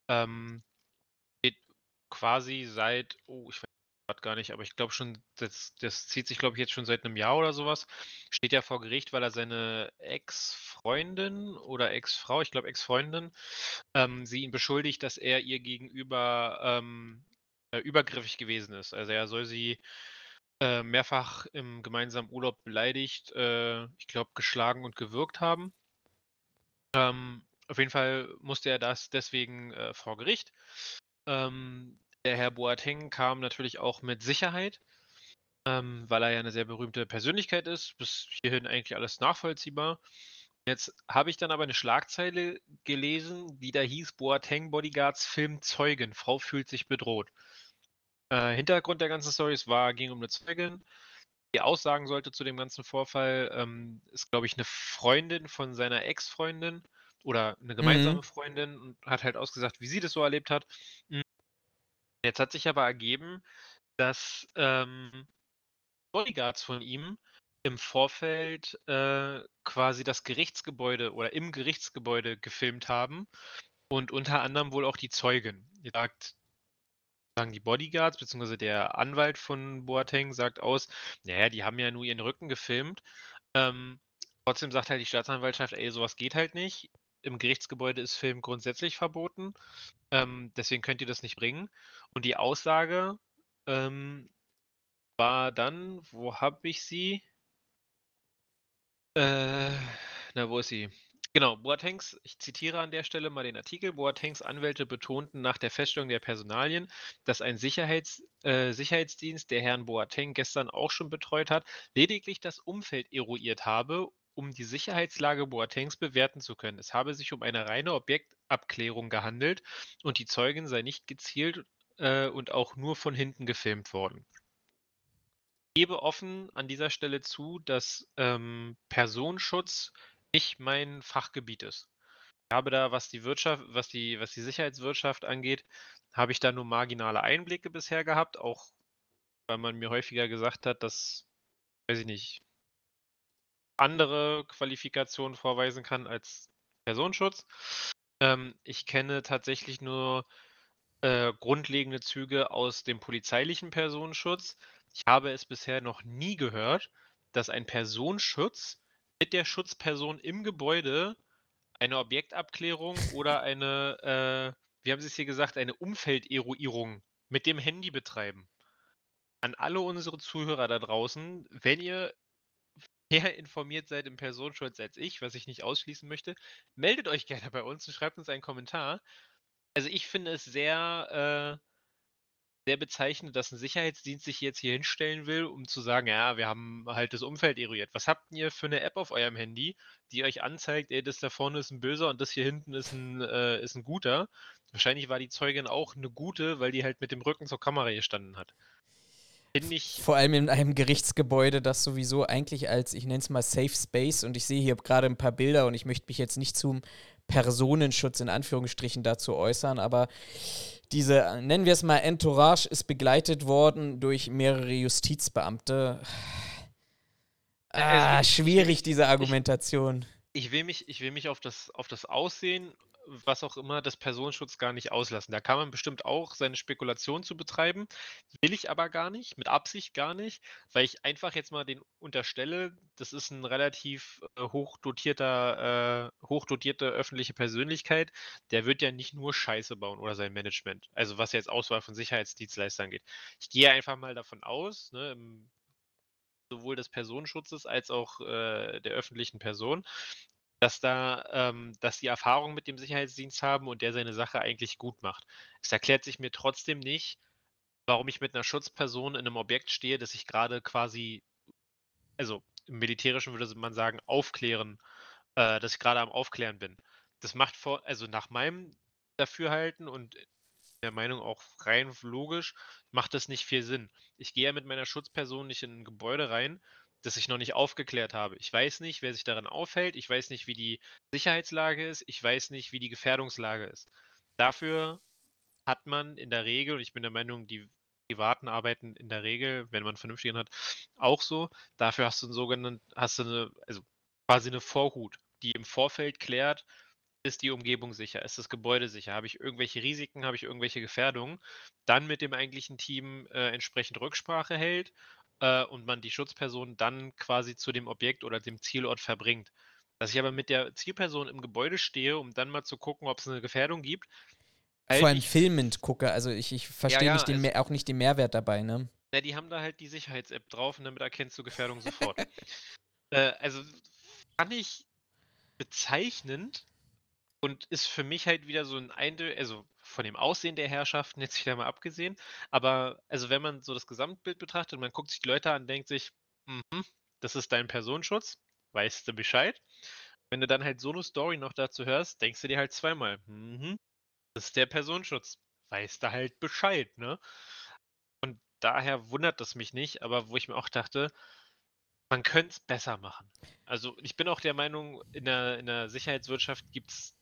ähm, steht quasi seit, oh, ich weiß gar nicht, aber ich glaube schon, das, das zieht sich, glaube ich, jetzt schon seit einem Jahr oder sowas, steht ja vor Gericht, weil er seine Ex-Freundin oder Ex-Frau, ich glaube Ex-Freundin, ähm, sie ihn beschuldigt, dass er ihr gegenüber ähm, äh, übergriffig gewesen ist. Also er soll sie äh, mehrfach im gemeinsamen Urlaub beleidigt, äh, ich glaube geschlagen und gewürgt haben. Ähm, auf jeden Fall musste er das deswegen äh, vor Gericht. Ähm, der Herr Boateng kam natürlich auch mit Sicherheit, ähm, weil er ja eine sehr berühmte Persönlichkeit ist. Bis hierhin eigentlich alles nachvollziehbar. Jetzt habe ich dann aber eine Schlagzeile gelesen, die da hieß: Boateng Bodyguards Film Zeugen. Frau fühlt sich bedroht. Äh, Hintergrund der ganzen Story war, ging um eine Zeugin, aussagen sollte zu dem ganzen Vorfall. Ähm, ist, glaube ich, eine Freundin von seiner Ex-Freundin oder eine gemeinsame Freundin und hat halt ausgesagt, wie sie das so erlebt hat. Hm. Jetzt hat sich aber ergeben, dass ähm, Bodyguards von ihm im Vorfeld äh, quasi das Gerichtsgebäude oder im Gerichtsgebäude gefilmt haben und unter anderem wohl auch die Zeugin. Die sagt, sagen die Bodyguards, beziehungsweise der Anwalt von Boateng sagt aus, naja, die haben ja nur ihren Rücken gefilmt. Ähm, trotzdem sagt halt die Staatsanwaltschaft, ey, sowas geht halt nicht. Im Gerichtsgebäude ist Film grundsätzlich verboten. Ähm, deswegen könnt ihr das nicht bringen. Und die Aussage ähm, war dann, wo habe ich sie? Äh, na, wo ist sie? Genau, Boatengs, ich zitiere an der Stelle mal den Artikel, Boatengs Anwälte betonten nach der Feststellung der Personalien, dass ein Sicherheits, äh, Sicherheitsdienst, der Herrn Boateng gestern auch schon betreut hat, lediglich das Umfeld eruiert habe, um die Sicherheitslage Boatengs bewerten zu können. Es habe sich um eine reine Objektabklärung gehandelt und die Zeugin sei nicht gezielt äh, und auch nur von hinten gefilmt worden. Ich gebe offen an dieser Stelle zu, dass ähm, Personenschutz nicht mein Fachgebiet ist. Ich habe da, was die Wirtschaft, was die, was die Sicherheitswirtschaft angeht, habe ich da nur marginale Einblicke bisher gehabt, auch weil man mir häufiger gesagt hat, dass, weiß ich nicht, andere Qualifikationen vorweisen kann als Personenschutz. Ähm, ich kenne tatsächlich nur äh, grundlegende Züge aus dem polizeilichen Personenschutz. Ich habe es bisher noch nie gehört, dass ein Personenschutz mit der Schutzperson im Gebäude eine Objektabklärung oder eine, äh, wie haben Sie es hier gesagt, eine Umfelderuierung mit dem Handy betreiben. An alle unsere Zuhörer da draußen, wenn ihr mehr informiert seid im Personenschutz als ich, was ich nicht ausschließen möchte, meldet euch gerne bei uns und schreibt uns einen Kommentar. Also ich finde es sehr, äh, sehr bezeichnend, dass ein Sicherheitsdienst sich jetzt hier hinstellen will, um zu sagen, ja, wir haben halt das Umfeld eruiert. Was habt ihr für eine App auf eurem Handy, die euch anzeigt, ey, das da vorne ist ein Böser und das hier hinten ist ein, äh, ist ein Guter? Wahrscheinlich war die Zeugin auch eine gute, weil die halt mit dem Rücken zur Kamera gestanden hat. Vor allem in einem Gerichtsgebäude, das sowieso eigentlich als, ich nenne es mal Safe Space und ich sehe hier gerade ein paar Bilder und ich möchte mich jetzt nicht zum Personenschutz in Anführungsstrichen dazu äußern, aber diese, nennen wir es mal, Entourage ist begleitet worden durch mehrere Justizbeamte. Ah, also ich- schwierig, diese Argumentation. Ich will mich, ich will mich auf das, auf das Aussehen, was auch immer, des Personenschutz gar nicht auslassen. Da kann man bestimmt auch seine Spekulation zu betreiben. Will ich aber gar nicht, mit Absicht gar nicht, weil ich einfach jetzt mal den unterstelle, das ist ein relativ äh, hochdotierter, äh, hochdotierte öffentliche Persönlichkeit. Der wird ja nicht nur Scheiße bauen oder sein Management. Also was jetzt Auswahl von Sicherheitsdienstleistern geht. Ich gehe einfach mal davon aus, ne, im sowohl des Personenschutzes als auch äh, der öffentlichen Person, dass da, ähm, dass die Erfahrung mit dem Sicherheitsdienst haben und der seine Sache eigentlich gut macht. Es erklärt sich mir trotzdem nicht, warum ich mit einer Schutzperson in einem Objekt stehe, das ich gerade quasi, also im Militärischen würde man sagen, aufklären, äh, dass ich gerade am Aufklären bin. Das macht vor, also nach meinem Dafürhalten und der Meinung, auch rein logisch macht das nicht viel Sinn. Ich gehe ja mit meiner Schutzperson nicht in ein Gebäude rein, das ich noch nicht aufgeklärt habe. Ich weiß nicht, wer sich darin aufhält. Ich weiß nicht, wie die Sicherheitslage ist. Ich weiß nicht, wie die Gefährdungslage ist. Dafür hat man in der Regel, und ich bin der Meinung, die privaten arbeiten in der Regel, wenn man vernünftigen hat, auch so. Dafür hast du einen sogenannten, hast du eine, also quasi eine Vorhut, die im Vorfeld klärt, ist die Umgebung sicher, ist das Gebäude sicher, habe ich irgendwelche Risiken, habe ich irgendwelche Gefährdungen, dann mit dem eigentlichen Team äh, entsprechend Rücksprache hält äh, und man die Schutzperson dann quasi zu dem Objekt oder dem Zielort verbringt. Dass ich aber mit der Zielperson im Gebäude stehe, um dann mal zu gucken, ob es eine Gefährdung gibt. Vor allem filmend gucke, also ich, ich verstehe ja, ja, nicht also, auch nicht den Mehrwert dabei, ne? Na, die haben da halt die Sicherheits-App drauf und damit erkennst du Gefährdung sofort. äh, also fand ich bezeichnend und ist für mich halt wieder so ein Eindel, also von dem Aussehen der Herrschaften jetzt wieder mal abgesehen, aber also wenn man so das Gesamtbild betrachtet, man guckt sich die Leute an, denkt sich, mhm, das ist dein Personenschutz, weißt du Bescheid. Wenn du dann halt so eine Story noch dazu hörst, denkst du dir halt zweimal, mhm, das ist der Personenschutz, weißt du halt Bescheid, ne? Und daher wundert das mich nicht, aber wo ich mir auch dachte, man könnte es besser machen. Also ich bin auch der Meinung, in der, in der Sicherheitswirtschaft gibt es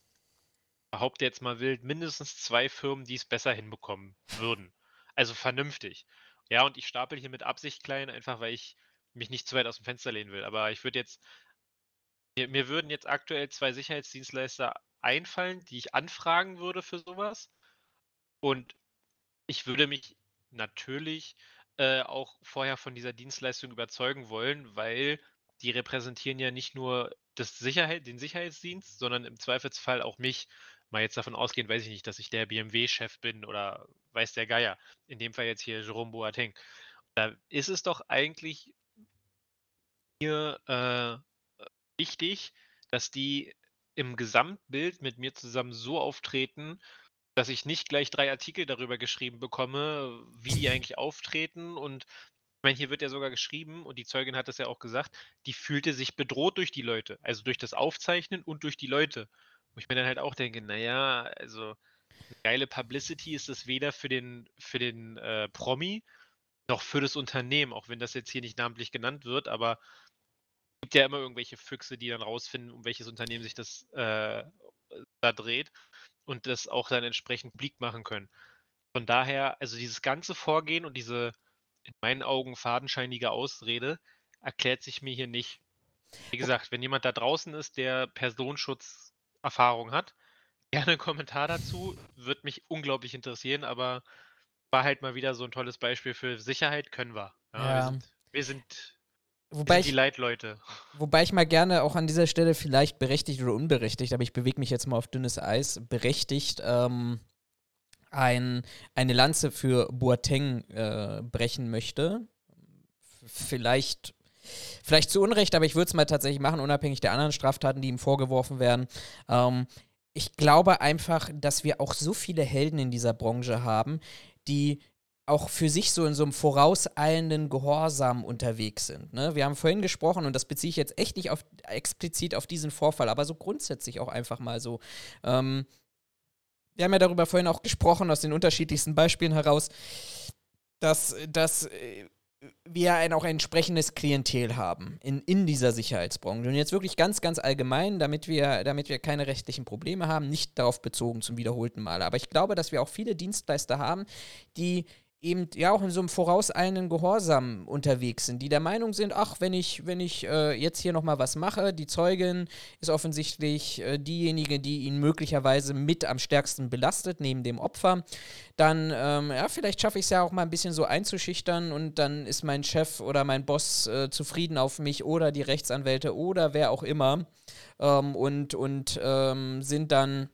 behaupte jetzt mal wild, mindestens zwei Firmen, die es besser hinbekommen würden. Also vernünftig. Ja, und ich stapel hier mit Absicht klein, einfach weil ich mich nicht zu weit aus dem Fenster lehnen will. Aber ich würde jetzt, mir, mir würden jetzt aktuell zwei Sicherheitsdienstleister einfallen, die ich anfragen würde für sowas. Und ich würde mich natürlich äh, auch vorher von dieser Dienstleistung überzeugen wollen, weil die repräsentieren ja nicht nur das Sicherheit, den Sicherheitsdienst, sondern im Zweifelsfall auch mich mal jetzt davon ausgehend, weiß ich nicht, dass ich der BMW-Chef bin oder weiß der Geier. In dem Fall jetzt hier Jerome Boateng. Da ist es doch eigentlich mir äh, wichtig, dass die im Gesamtbild mit mir zusammen so auftreten, dass ich nicht gleich drei Artikel darüber geschrieben bekomme, wie die eigentlich auftreten. Und ich meine, hier wird ja sogar geschrieben, und die Zeugin hat es ja auch gesagt, die fühlte sich bedroht durch die Leute, also durch das Aufzeichnen und durch die Leute. Wo ich mir dann halt auch denke, naja, also geile Publicity ist es weder für den, für den äh, Promi noch für das Unternehmen, auch wenn das jetzt hier nicht namentlich genannt wird, aber es gibt ja immer irgendwelche Füchse, die dann rausfinden, um welches Unternehmen sich das äh, da dreht und das auch dann entsprechend Blick machen können. Von daher, also dieses ganze Vorgehen und diese in meinen Augen fadenscheinige Ausrede erklärt sich mir hier nicht. Wie gesagt, wenn jemand da draußen ist, der Personenschutz Erfahrung hat. Gerne einen Kommentar dazu, würde mich unglaublich interessieren, aber war halt mal wieder so ein tolles Beispiel für Sicherheit können wir. Ja, ja. Wir, sind, wir sind, wobei sind die Leitleute. Wobei ich mal gerne auch an dieser Stelle vielleicht berechtigt oder unberechtigt, aber ich bewege mich jetzt mal auf dünnes Eis, berechtigt ähm, ein, eine Lanze für Boateng äh, brechen möchte. Vielleicht Vielleicht zu Unrecht, aber ich würde es mal tatsächlich machen, unabhängig der anderen Straftaten, die ihm vorgeworfen werden. Ähm, ich glaube einfach, dass wir auch so viele Helden in dieser Branche haben, die auch für sich so in so einem vorauseilenden Gehorsam unterwegs sind. Ne? Wir haben vorhin gesprochen, und das beziehe ich jetzt echt nicht auf, explizit auf diesen Vorfall, aber so grundsätzlich auch einfach mal so. Ähm, wir haben ja darüber vorhin auch gesprochen, aus den unterschiedlichsten Beispielen heraus, dass, dass äh, wir ein, auch ein entsprechendes Klientel haben in, in dieser Sicherheitsbranche. Und jetzt wirklich ganz, ganz allgemein, damit wir, damit wir keine rechtlichen Probleme haben, nicht darauf bezogen zum wiederholten Male. Aber ich glaube, dass wir auch viele Dienstleister haben, die eben ja auch in so einem vorauseilenden Gehorsam unterwegs sind, die der Meinung sind, ach, wenn ich, wenn ich äh, jetzt hier nochmal was mache, die Zeugin ist offensichtlich äh, diejenige, die ihn möglicherweise mit am stärksten belastet, neben dem Opfer, dann, ähm, ja, vielleicht schaffe ich es ja auch mal ein bisschen so einzuschüchtern und dann ist mein Chef oder mein Boss äh, zufrieden auf mich oder die Rechtsanwälte oder wer auch immer ähm, und, und ähm, sind dann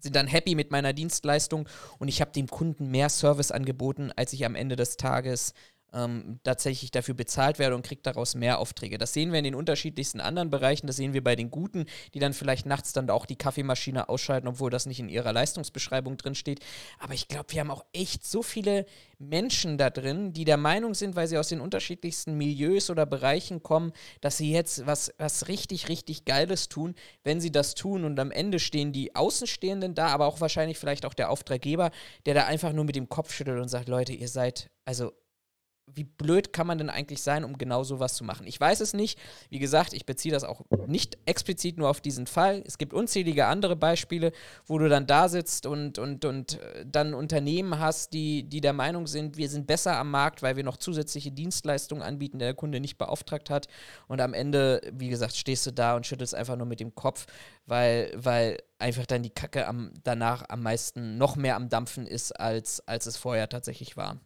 sind dann happy mit meiner Dienstleistung und ich habe dem Kunden mehr Service angeboten, als ich am Ende des Tages ähm, tatsächlich dafür bezahlt werde und kriege daraus mehr Aufträge. Das sehen wir in den unterschiedlichsten anderen Bereichen. Das sehen wir bei den Guten, die dann vielleicht nachts dann auch die Kaffeemaschine ausschalten, obwohl das nicht in ihrer Leistungsbeschreibung drin steht. Aber ich glaube, wir haben auch echt so viele Menschen da drin, die der Meinung sind, weil sie aus den unterschiedlichsten Milieus oder Bereichen kommen, dass sie jetzt was, was richtig, richtig Geiles tun, wenn sie das tun. Und am Ende stehen die Außenstehenden da, aber auch wahrscheinlich vielleicht auch der Auftraggeber, der da einfach nur mit dem Kopf schüttelt und sagt, Leute, ihr seid, also wie blöd kann man denn eigentlich sein, um genau sowas zu machen? Ich weiß es nicht. Wie gesagt, ich beziehe das auch nicht explizit nur auf diesen Fall. Es gibt unzählige andere Beispiele, wo du dann da sitzt und, und, und äh, dann Unternehmen hast, die, die der Meinung sind, wir sind besser am Markt, weil wir noch zusätzliche Dienstleistungen anbieten, die der Kunde nicht beauftragt hat. Und am Ende, wie gesagt, stehst du da und schüttelst einfach nur mit dem Kopf, weil, weil einfach dann die Kacke am, danach am meisten noch mehr am Dampfen ist, als, als es vorher tatsächlich war.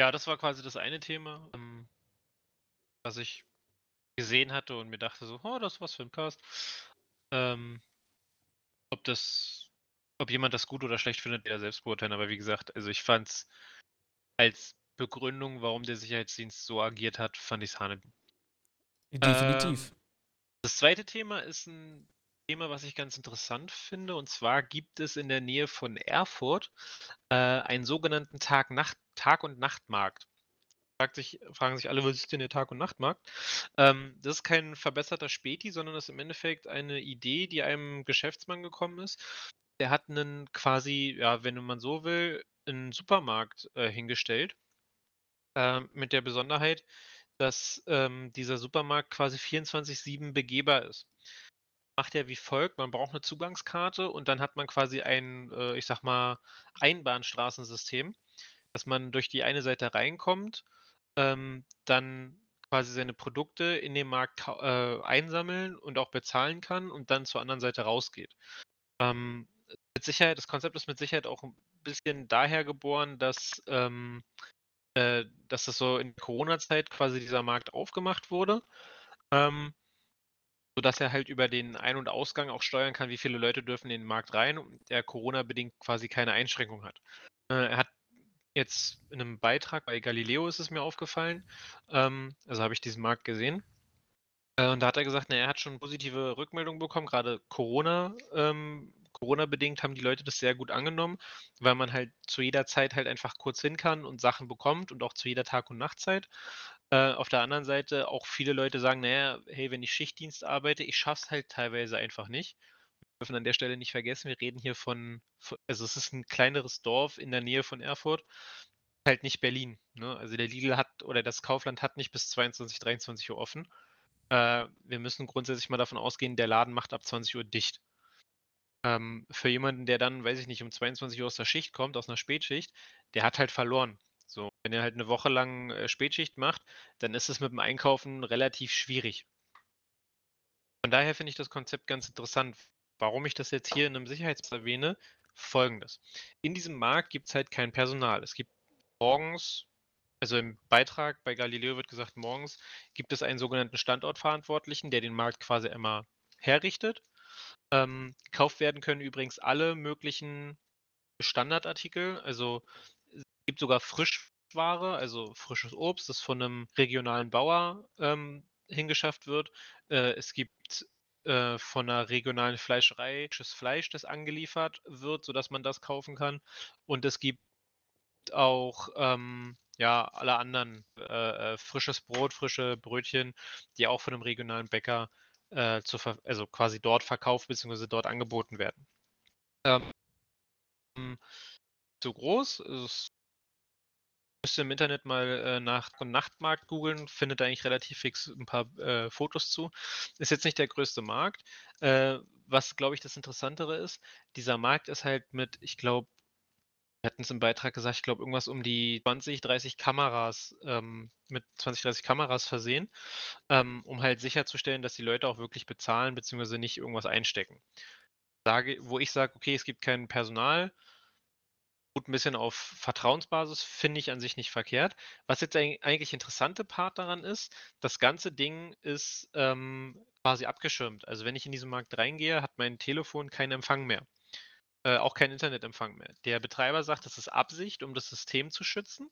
Ja, das war quasi das eine Thema, ähm, was ich gesehen hatte und mir dachte so, oh, das ist was für ein Cast. Ähm, ob das, ob jemand das gut oder schlecht findet, der selbst beurteilen. Aber wie gesagt, also ich fand es als Begründung, warum der Sicherheitsdienst so agiert hat, fand ich es Hane. Definitiv. Ähm, das zweite Thema ist ein Thema, was ich ganz interessant finde. Und zwar gibt es in der Nähe von Erfurt äh, einen sogenannten Tag-Nacht- Tag- und Nachtmarkt. Fragt sich, fragen sich alle, was ist denn der Tag- und Nachtmarkt? Ähm, das ist kein verbesserter Späti, sondern das ist im Endeffekt eine Idee, die einem Geschäftsmann gekommen ist. Der hat einen quasi, ja, wenn man so will, einen Supermarkt äh, hingestellt. Äh, mit der Besonderheit, dass ähm, dieser Supermarkt quasi 24-7 begehbar ist macht er wie folgt: Man braucht eine Zugangskarte und dann hat man quasi ein, äh, ich sag mal, Einbahnstraßensystem, dass man durch die eine Seite reinkommt, ähm, dann quasi seine Produkte in dem Markt äh, einsammeln und auch bezahlen kann und dann zur anderen Seite rausgeht. Ähm, mit Sicherheit das Konzept ist mit Sicherheit auch ein bisschen daher geboren, dass ähm, äh, dass das so in Corona-Zeit quasi dieser Markt aufgemacht wurde. Ähm sodass er halt über den Ein und Ausgang auch steuern kann, wie viele Leute dürfen in den Markt rein und der Corona-bedingt quasi keine Einschränkung hat. Äh, er hat jetzt in einem Beitrag bei Galileo ist es mir aufgefallen, ähm, also habe ich diesen Markt gesehen. Äh, und da hat er gesagt, na, er hat schon positive Rückmeldungen bekommen, gerade Corona, ähm, Corona-bedingt haben die Leute das sehr gut angenommen, weil man halt zu jeder Zeit halt einfach kurz hin kann und Sachen bekommt und auch zu jeder Tag- und Nachtzeit. Äh, auf der anderen Seite auch viele Leute sagen, naja, hey, wenn ich Schichtdienst arbeite, ich schaff's halt teilweise einfach nicht. Wir dürfen an der Stelle nicht vergessen, wir reden hier von, also es ist ein kleineres Dorf in der Nähe von Erfurt, halt nicht Berlin. Ne? Also der Lidl hat oder das Kaufland hat nicht bis 22, 23 Uhr offen. Äh, wir müssen grundsätzlich mal davon ausgehen, der Laden macht ab 20 Uhr dicht. Ähm, für jemanden, der dann, weiß ich nicht, um 22 Uhr aus der Schicht kommt, aus einer Spätschicht, der hat halt verloren. So, wenn er halt eine Woche lang äh, Spätschicht macht, dann ist es mit dem Einkaufen relativ schwierig. Von daher finde ich das Konzept ganz interessant. Warum ich das jetzt hier in einem Sicherheits erwähne, folgendes. In diesem Markt gibt es halt kein Personal. Es gibt morgens, also im Beitrag bei Galileo wird gesagt, morgens gibt es einen sogenannten Standortverantwortlichen, der den Markt quasi immer herrichtet. Ähm, gekauft werden können übrigens alle möglichen Standardartikel, also gibt sogar Frischware, also frisches Obst, das von einem regionalen Bauer ähm, hingeschafft wird. Äh, es gibt äh, von einer regionalen Fleischerei frisches Fleisch, das angeliefert wird, sodass man das kaufen kann. Und es gibt auch ähm, ja, alle anderen äh, äh frisches Brot, frische Brötchen, die auch von einem regionalen Bäcker äh, zu also quasi dort verkauft bzw. dort angeboten werden. Ähm, zu groß, es Müsst ihr im Internet mal äh, nach Nachtmarkt googeln, findet eigentlich relativ fix ein paar äh, Fotos zu. Ist jetzt nicht der größte Markt. Äh, was, glaube ich, das Interessantere ist, dieser Markt ist halt mit, ich glaube, wir hatten es im Beitrag gesagt, ich glaube, irgendwas um die 20, 30 Kameras, ähm, mit 20, 30 Kameras versehen, ähm, um halt sicherzustellen, dass die Leute auch wirklich bezahlen, beziehungsweise nicht irgendwas einstecken. Sage, wo ich sage, okay, es gibt kein Personal, Gut, ein bisschen auf Vertrauensbasis finde ich an sich nicht verkehrt. Was jetzt eigentlich interessante Part daran ist, das ganze Ding ist ähm, quasi abgeschirmt. Also wenn ich in diesen Markt reingehe, hat mein Telefon keinen Empfang mehr. äh, auch keinen Internetempfang mehr. Der Betreiber sagt, das ist Absicht, um das System zu schützen.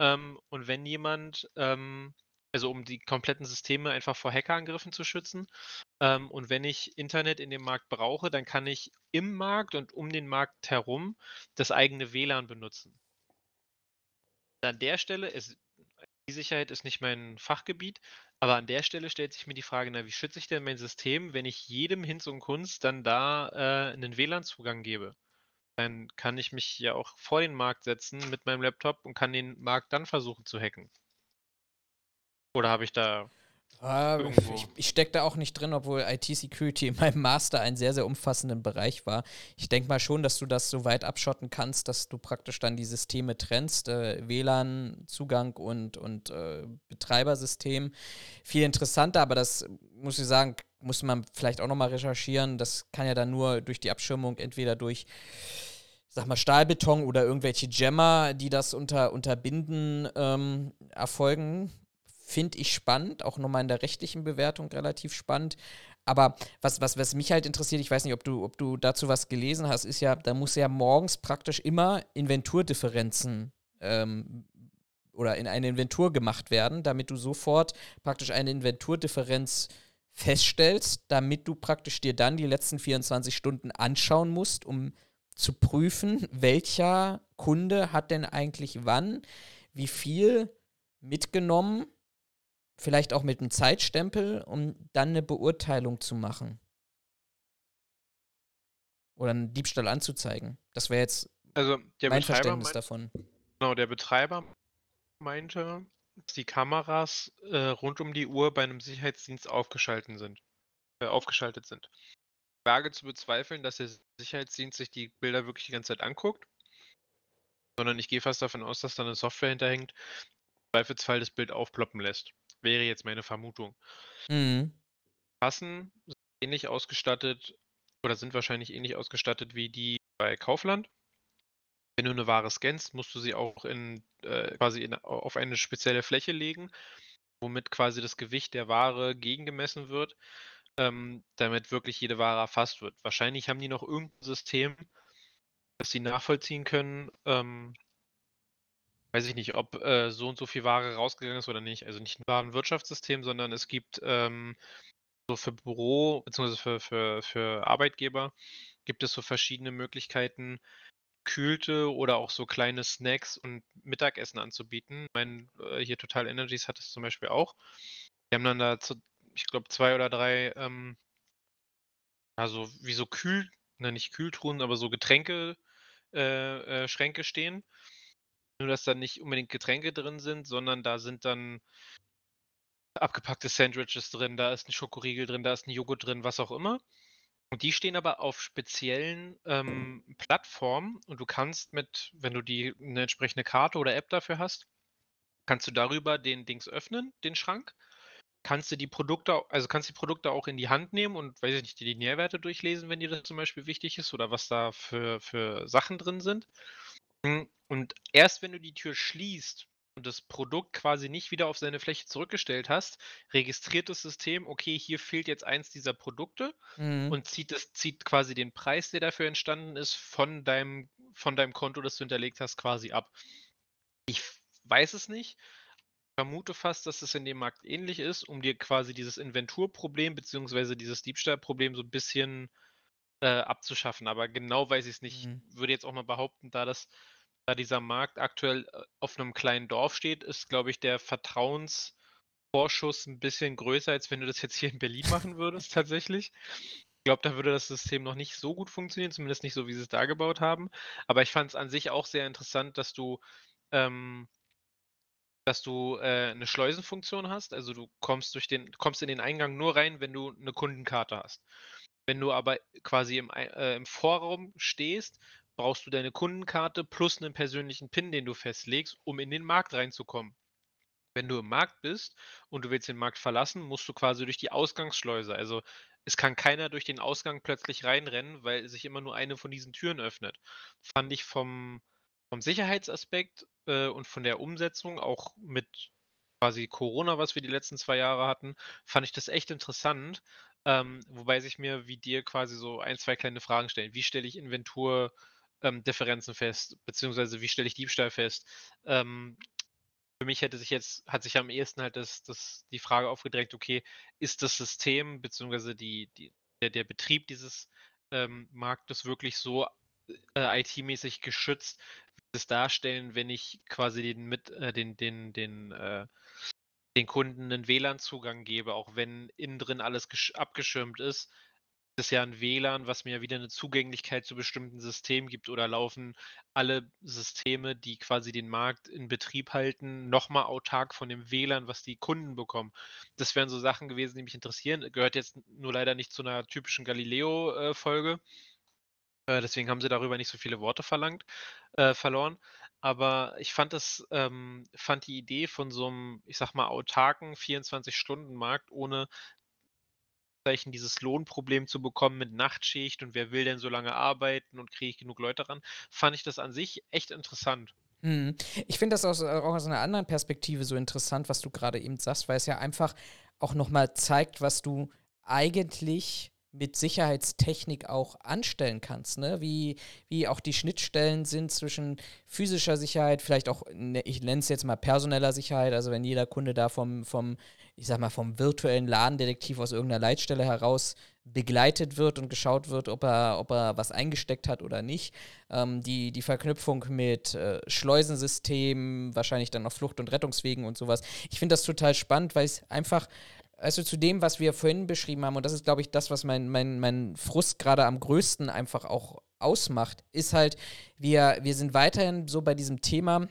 Ähm, und wenn jemand, ähm, also um die kompletten Systeme einfach vor Hackerangriffen zu schützen. Ähm, und wenn ich Internet in dem Markt brauche, dann kann ich im Markt und um den Markt herum das eigene WLAN benutzen. An der Stelle ist die Sicherheit ist nicht mein Fachgebiet, aber an der Stelle stellt sich mir die Frage, na, wie schütze ich denn mein System, wenn ich jedem Hinz und Kunst dann da äh, einen WLAN-Zugang gebe? Dann kann ich mich ja auch vor den Markt setzen mit meinem Laptop und kann den Markt dann versuchen zu hacken. Oder habe ich da äh, ich, ich stecke da auch nicht drin, obwohl IT-Security in meinem Master einen sehr, sehr umfassenden Bereich war. Ich denke mal schon, dass du das so weit abschotten kannst, dass du praktisch dann die Systeme trennst, äh, WLAN-Zugang und, und äh, Betreibersystem. Viel interessanter, aber das muss ich sagen, muss man vielleicht auch nochmal recherchieren. Das kann ja dann nur durch die Abschirmung, entweder durch sag mal, Stahlbeton oder irgendwelche Jammer, die das unter, unterbinden, ähm, erfolgen finde ich spannend, auch nochmal in der rechtlichen Bewertung relativ spannend. Aber was, was, was mich halt interessiert, ich weiß nicht, ob du, ob du dazu was gelesen hast, ist ja, da muss ja morgens praktisch immer Inventurdifferenzen ähm, oder in eine Inventur gemacht werden, damit du sofort praktisch eine Inventurdifferenz feststellst, damit du praktisch dir dann die letzten 24 Stunden anschauen musst, um zu prüfen, welcher Kunde hat denn eigentlich wann, wie viel mitgenommen vielleicht auch mit einem Zeitstempel, um dann eine Beurteilung zu machen. Oder einen Diebstahl anzuzeigen. Das wäre jetzt also mein Betreiber Verständnis meint, davon. Genau, der Betreiber meinte, dass die Kameras äh, rund um die Uhr bei einem Sicherheitsdienst aufgeschaltet sind. Äh, aufgeschaltet sind. Ich wage zu bezweifeln, dass der Sicherheitsdienst sich die Bilder wirklich die ganze Zeit anguckt, sondern ich gehe fast davon aus, dass da eine Software hinterhängt, im Zweifelsfall das Bild aufploppen lässt. Wäre jetzt meine Vermutung. Mhm. Kassen sind ähnlich ausgestattet oder sind wahrscheinlich ähnlich ausgestattet wie die bei Kaufland. Wenn du eine Ware scannst, musst du sie auch in, äh, quasi in, auf eine spezielle Fläche legen, womit quasi das Gewicht der Ware gegengemessen wird, ähm, damit wirklich jede Ware erfasst wird. Wahrscheinlich haben die noch irgendein System, das sie nachvollziehen können, ähm, weiß ich nicht, ob äh, so und so viel Ware rausgegangen ist oder nicht. Also nicht nur ein Wirtschaftssystem, sondern es gibt ähm, so für Büro bzw. Für, für, für Arbeitgeber gibt es so verschiedene Möglichkeiten, kühlte oder auch so kleine Snacks und Mittagessen anzubieten. Mein äh, hier Total Energies hat es zum Beispiel auch. Die haben dann da, zu, ich glaube, zwei oder drei, ähm, also wie so Kühl, ne, nicht Kühltruhen, aber so Getränke äh, äh, Schränke stehen nur, dass da nicht unbedingt Getränke drin sind, sondern da sind dann abgepackte Sandwiches drin, da ist ein Schokoriegel drin, da ist ein Joghurt drin, was auch immer. Und die stehen aber auf speziellen ähm, Plattformen und du kannst mit, wenn du die eine entsprechende Karte oder App dafür hast, kannst du darüber den Dings öffnen, den Schrank. Kannst du die Produkte, also kannst die Produkte auch in die Hand nehmen und weiß ich nicht, die Nährwerte durchlesen, wenn dir das zum Beispiel wichtig ist oder was da für, für Sachen drin sind. Und erst wenn du die Tür schließt und das Produkt quasi nicht wieder auf seine Fläche zurückgestellt hast, registriert das System, okay, hier fehlt jetzt eins dieser Produkte Mhm. und zieht, das, zieht quasi den Preis, der dafür entstanden ist, von deinem, von deinem Konto, das du hinterlegt hast, quasi ab. Ich weiß es nicht. Vermute fast, dass es in dem Markt ähnlich ist, um dir quasi dieses Inventurproblem bzw. dieses Diebstahlproblem so ein bisschen äh, abzuschaffen. Aber genau weiß ich es nicht. Mhm. Ich würde jetzt auch mal behaupten, da das, da dieser Markt aktuell äh, auf einem kleinen Dorf steht, ist, glaube ich, der Vertrauensvorschuss ein bisschen größer, als wenn du das jetzt hier in Berlin machen würdest, tatsächlich. Ich glaube, da würde das System noch nicht so gut funktionieren, zumindest nicht so, wie sie es da gebaut haben. Aber ich fand es an sich auch sehr interessant, dass du, ähm, dass du äh, eine Schleusenfunktion hast. Also du kommst durch den, kommst in den Eingang nur rein, wenn du eine Kundenkarte hast. Wenn du aber quasi im, äh, im Vorraum stehst, brauchst du deine Kundenkarte plus einen persönlichen PIN, den du festlegst, um in den Markt reinzukommen. Wenn du im Markt bist und du willst den Markt verlassen, musst du quasi durch die Ausgangsschleuse. Also es kann keiner durch den Ausgang plötzlich reinrennen, weil sich immer nur eine von diesen Türen öffnet. Fand ich vom, vom Sicherheitsaspekt äh, und von der Umsetzung, auch mit quasi Corona, was wir die letzten zwei Jahre hatten, fand ich das echt interessant, Ähm, wobei sich mir wie dir quasi so ein, zwei kleine Fragen stellen. Wie stelle ich Inventur ähm, Differenzen fest, beziehungsweise wie stelle ich Diebstahl fest? Ähm, für mich hätte sich jetzt, hat sich am ehesten halt das, das, die Frage aufgedrängt, okay, ist das System beziehungsweise die, die, der, der Betrieb dieses ähm, Marktes wirklich so äh, IT-mäßig geschützt, wie es darstellen, wenn ich quasi den mit äh, den, den, den, äh, den Kunden einen WLAN-Zugang gebe, auch wenn innen drin alles abgeschirmt ist, ist ja ein WLAN, was mir wieder eine Zugänglichkeit zu bestimmten Systemen gibt oder laufen alle Systeme, die quasi den Markt in Betrieb halten, nochmal autark von dem WLAN, was die Kunden bekommen. Das wären so Sachen gewesen, die mich interessieren. Gehört jetzt nur leider nicht zu einer typischen Galileo-Folge. Äh, deswegen haben sie darüber nicht so viele Worte verlangt, äh, verloren. Aber ich fand das, ähm, fand die Idee von so einem, ich sag mal, autarken 24-Stunden-Markt ohne dieses Lohnproblem zu bekommen mit Nachtschicht und wer will denn so lange arbeiten und kriege ich genug Leute ran, fand ich das an sich echt interessant. Hm. Ich finde das aus, auch aus einer anderen Perspektive so interessant, was du gerade eben sagst, weil es ja einfach auch nochmal zeigt, was du eigentlich mit Sicherheitstechnik auch anstellen kannst, ne? Wie, wie auch die Schnittstellen sind zwischen physischer Sicherheit, vielleicht auch, ne, ich nenne es jetzt mal personeller Sicherheit, also wenn jeder Kunde da vom, vom, ich sag mal, vom virtuellen Ladendetektiv aus irgendeiner Leitstelle heraus begleitet wird und geschaut wird, ob er, ob er was eingesteckt hat oder nicht. Ähm, die, die Verknüpfung mit äh, Schleusensystemen, wahrscheinlich dann noch Flucht- und Rettungswegen und sowas. Ich finde das total spannend, weil es einfach also zu dem, was wir vorhin beschrieben haben, und das ist, glaube ich, das, was mein, mein, mein Frust gerade am größten einfach auch ausmacht, ist halt, wir, wir sind weiterhin so bei diesem Thema,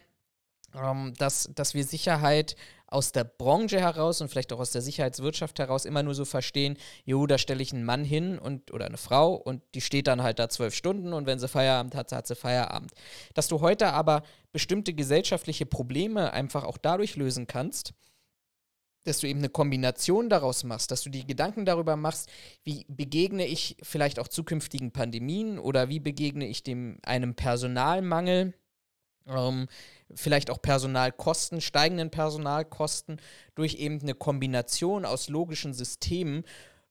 ähm, dass, dass wir Sicherheit aus der Branche heraus und vielleicht auch aus der Sicherheitswirtschaft heraus immer nur so verstehen, jo, da stelle ich einen Mann hin und oder eine Frau und die steht dann halt da zwölf Stunden und wenn sie Feierabend hat, hat sie Feierabend. Dass du heute aber bestimmte gesellschaftliche Probleme einfach auch dadurch lösen kannst, dass du eben eine Kombination daraus machst, dass du die Gedanken darüber machst, wie begegne ich vielleicht auch zukünftigen Pandemien oder wie begegne ich dem einem Personalmangel, ähm, vielleicht auch Personalkosten, steigenden Personalkosten durch eben eine Kombination aus logischen Systemen,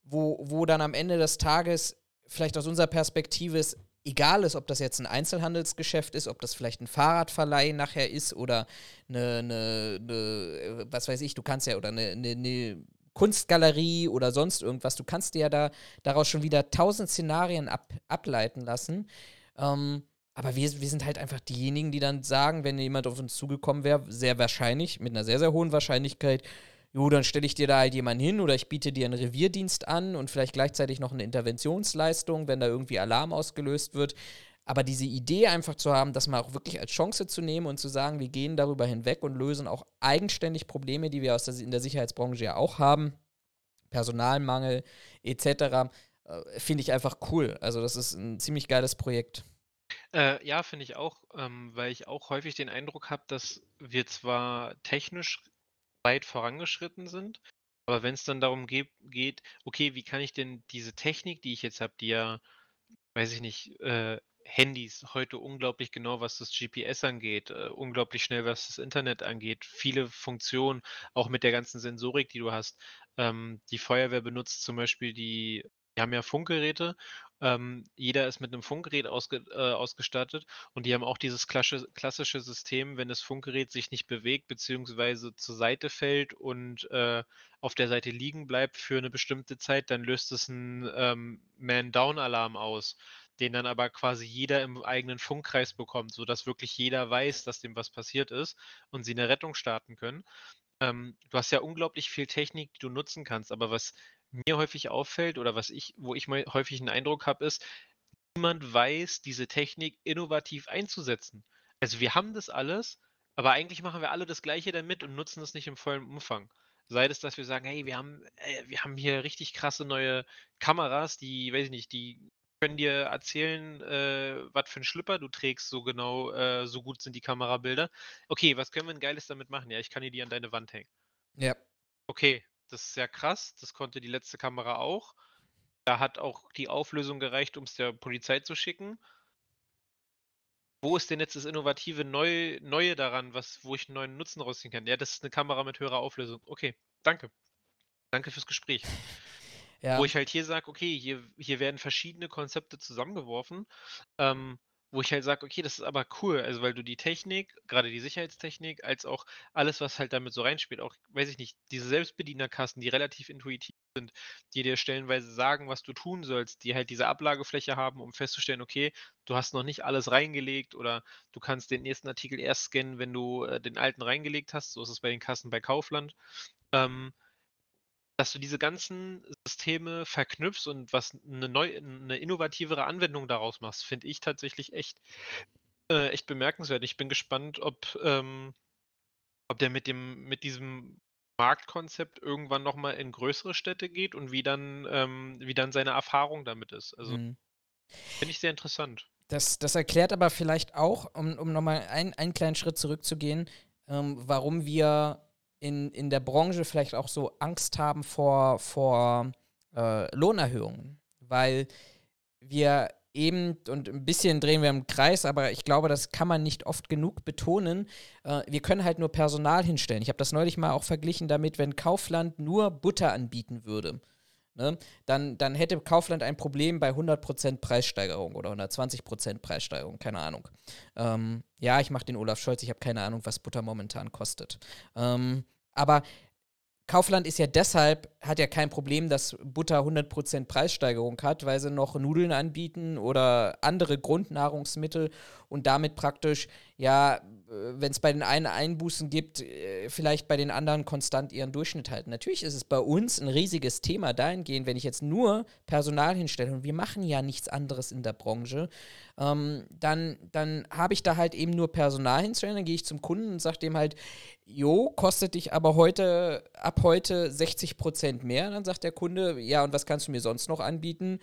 wo, wo dann am Ende des Tages vielleicht aus unserer Perspektive es egal ist, ob das jetzt ein Einzelhandelsgeschäft ist, ob das vielleicht ein Fahrradverleih nachher ist oder eine, eine, eine was weiß ich, du kannst ja, oder eine, eine, Kunstgalerie oder sonst irgendwas, du kannst dir ja da daraus schon wieder tausend Szenarien ab, ableiten lassen. Ähm, aber wir, wir sind halt einfach diejenigen, die dann sagen, wenn jemand auf uns zugekommen wäre, sehr wahrscheinlich, mit einer sehr, sehr hohen Wahrscheinlichkeit, jo, dann stelle ich dir da halt jemanden hin oder ich biete dir einen Revierdienst an und vielleicht gleichzeitig noch eine Interventionsleistung, wenn da irgendwie Alarm ausgelöst wird. Aber diese Idee einfach zu haben, das mal auch wirklich als Chance zu nehmen und zu sagen, wir gehen darüber hinweg und lösen auch eigenständig Probleme, die wir aus der, in der Sicherheitsbranche ja auch haben, Personalmangel etc., äh, finde ich einfach cool. Also das ist ein ziemlich geiles Projekt. Äh, ja, finde ich auch, ähm, weil ich auch häufig den Eindruck habe, dass wir zwar technisch weit vorangeschritten sind. Aber wenn es dann darum geht, geht, okay, wie kann ich denn diese Technik, die ich jetzt habe, die ja, weiß ich nicht, äh, Handys heute unglaublich genau, was das GPS angeht, äh, unglaublich schnell, was das Internet angeht, viele Funktionen, auch mit der ganzen Sensorik, die du hast. Ähm, die Feuerwehr benutzt zum Beispiel die, die haben ja Funkgeräte ähm, jeder ist mit einem Funkgerät ausge äh, ausgestattet und die haben auch dieses klassische, klassische System, wenn das Funkgerät sich nicht bewegt bzw. zur Seite fällt und äh, auf der Seite liegen bleibt für eine bestimmte Zeit, dann löst es einen ähm, Man-Down-Alarm aus, den dann aber quasi jeder im eigenen Funkkreis bekommt, sodass wirklich jeder weiß, dass dem was passiert ist und sie eine Rettung starten können. Ähm, du hast ja unglaublich viel Technik, die du nutzen kannst, aber was mir häufig auffällt oder was ich, wo ich mal häufig einen Eindruck habe, ist, niemand weiß, diese Technik innovativ einzusetzen. Also wir haben das alles, aber eigentlich machen wir alle das Gleiche damit und nutzen es nicht im vollen Umfang. Sei es, dass wir sagen, hey, wir haben, äh, wir haben hier richtig krasse neue Kameras, die, weiß ich nicht, die können dir erzählen, äh, was für ein Schlüpper du trägst, so genau, äh, so gut sind die Kamerabilder. Okay, was können wir ein Geiles damit machen? Ja, ich kann dir die an deine Wand hängen. Ja. Okay, das ist sehr krass. Das konnte die letzte Kamera auch. Da hat auch die Auflösung gereicht, um es der Polizei zu schicken. Wo ist denn jetzt das innovative Neu Neue daran, was, wo ich einen neuen Nutzen rausziehen kann? Ja, das ist eine Kamera mit höherer Auflösung. Okay, danke. Danke fürs Gespräch. Ja. Wo ich halt hier sage, okay, hier, hier werden verschiedene Konzepte zusammengeworfen, ähm, wo ich halt sage, okay, das ist aber cool, also weil du die Technik, gerade die Sicherheitstechnik, als auch alles, was halt damit so reinspielt, auch, weiß ich nicht, diese Selbstbedienerkasten, die relativ intuitiv sind, die dir stellenweise sagen, was du tun sollst, die halt diese Ablagefläche haben, um festzustellen, okay, du hast noch nicht alles reingelegt oder du kannst den nächsten Artikel erst scannen, wenn du äh, den alten reingelegt hast. So ist es bei den Kassen bei Kaufland. Ähm, dass du diese ganzen Systeme verknüpfst und was eine neu 'ne innovativere Anwendung daraus machst, finde ich tatsächlich echt äh, echt bemerkenswert. Ich bin gespannt, ob ähm, ob der mit dem mit diesem Marktkonzept irgendwann noch mal in größere Städte geht und wie dann ähm, wie dann seine Erfahrung damit ist. Also Mhm. finde ich sehr interessant. Das, das erklärt aber vielleicht auch, um, um nochmal ein, einen kleinen Schritt zurückzugehen, ähm, warum wir in, in der Branche vielleicht auch so Angst haben vor, vor äh, Lohnerhöhungen. Weil wir eben, und ein bisschen drehen wir im Kreis, aber ich glaube, das kann man nicht oft genug betonen. Äh, wir können halt nur Personal hinstellen. Ich habe das neulich mal auch verglichen damit, wenn Kaufland nur Butter anbieten würde. Ne, dann, dann hätte Kaufland ein Problem bei 100% Preissteigerung oder 120% Preissteigerung, keine Ahnung. Ähm, ja, ich mache den Olaf Scholz, ich habe keine Ahnung, was Butter momentan kostet. Ähm, aber Kaufland ist ja deshalb, hat ja kein Problem, dass Butter 100% Preissteigerung hat, weil sie noch Nudeln anbieten oder andere Grundnahrungsmittel und damit praktisch, ja, wenn es bei den einen Einbußen gibt, äh, vielleicht bei den anderen konstant ihren Durchschnitt halten. Natürlich ist es bei uns ein riesiges Thema dahingehend, wenn ich jetzt nur Personal hinstelle und wir machen ja nichts anderes in der Branche, ähm, dann, dann habe ich da halt eben nur Personal hinstellen, dann gehe ich zum Kunden und sage dem halt, jo, kostet dich aber heute, ab heute 60 Prozent mehr. Dann sagt der Kunde, ja, und was kannst du mir sonst noch anbieten?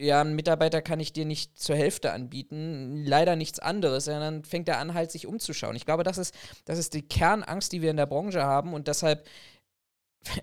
Ja, einen Mitarbeiter kann ich dir nicht zur Hälfte anbieten, leider nichts anderes. Dann fängt er an, halt sich umzuschauen. Ich glaube, das ist, das ist die Kernangst, die wir in der Branche haben und deshalb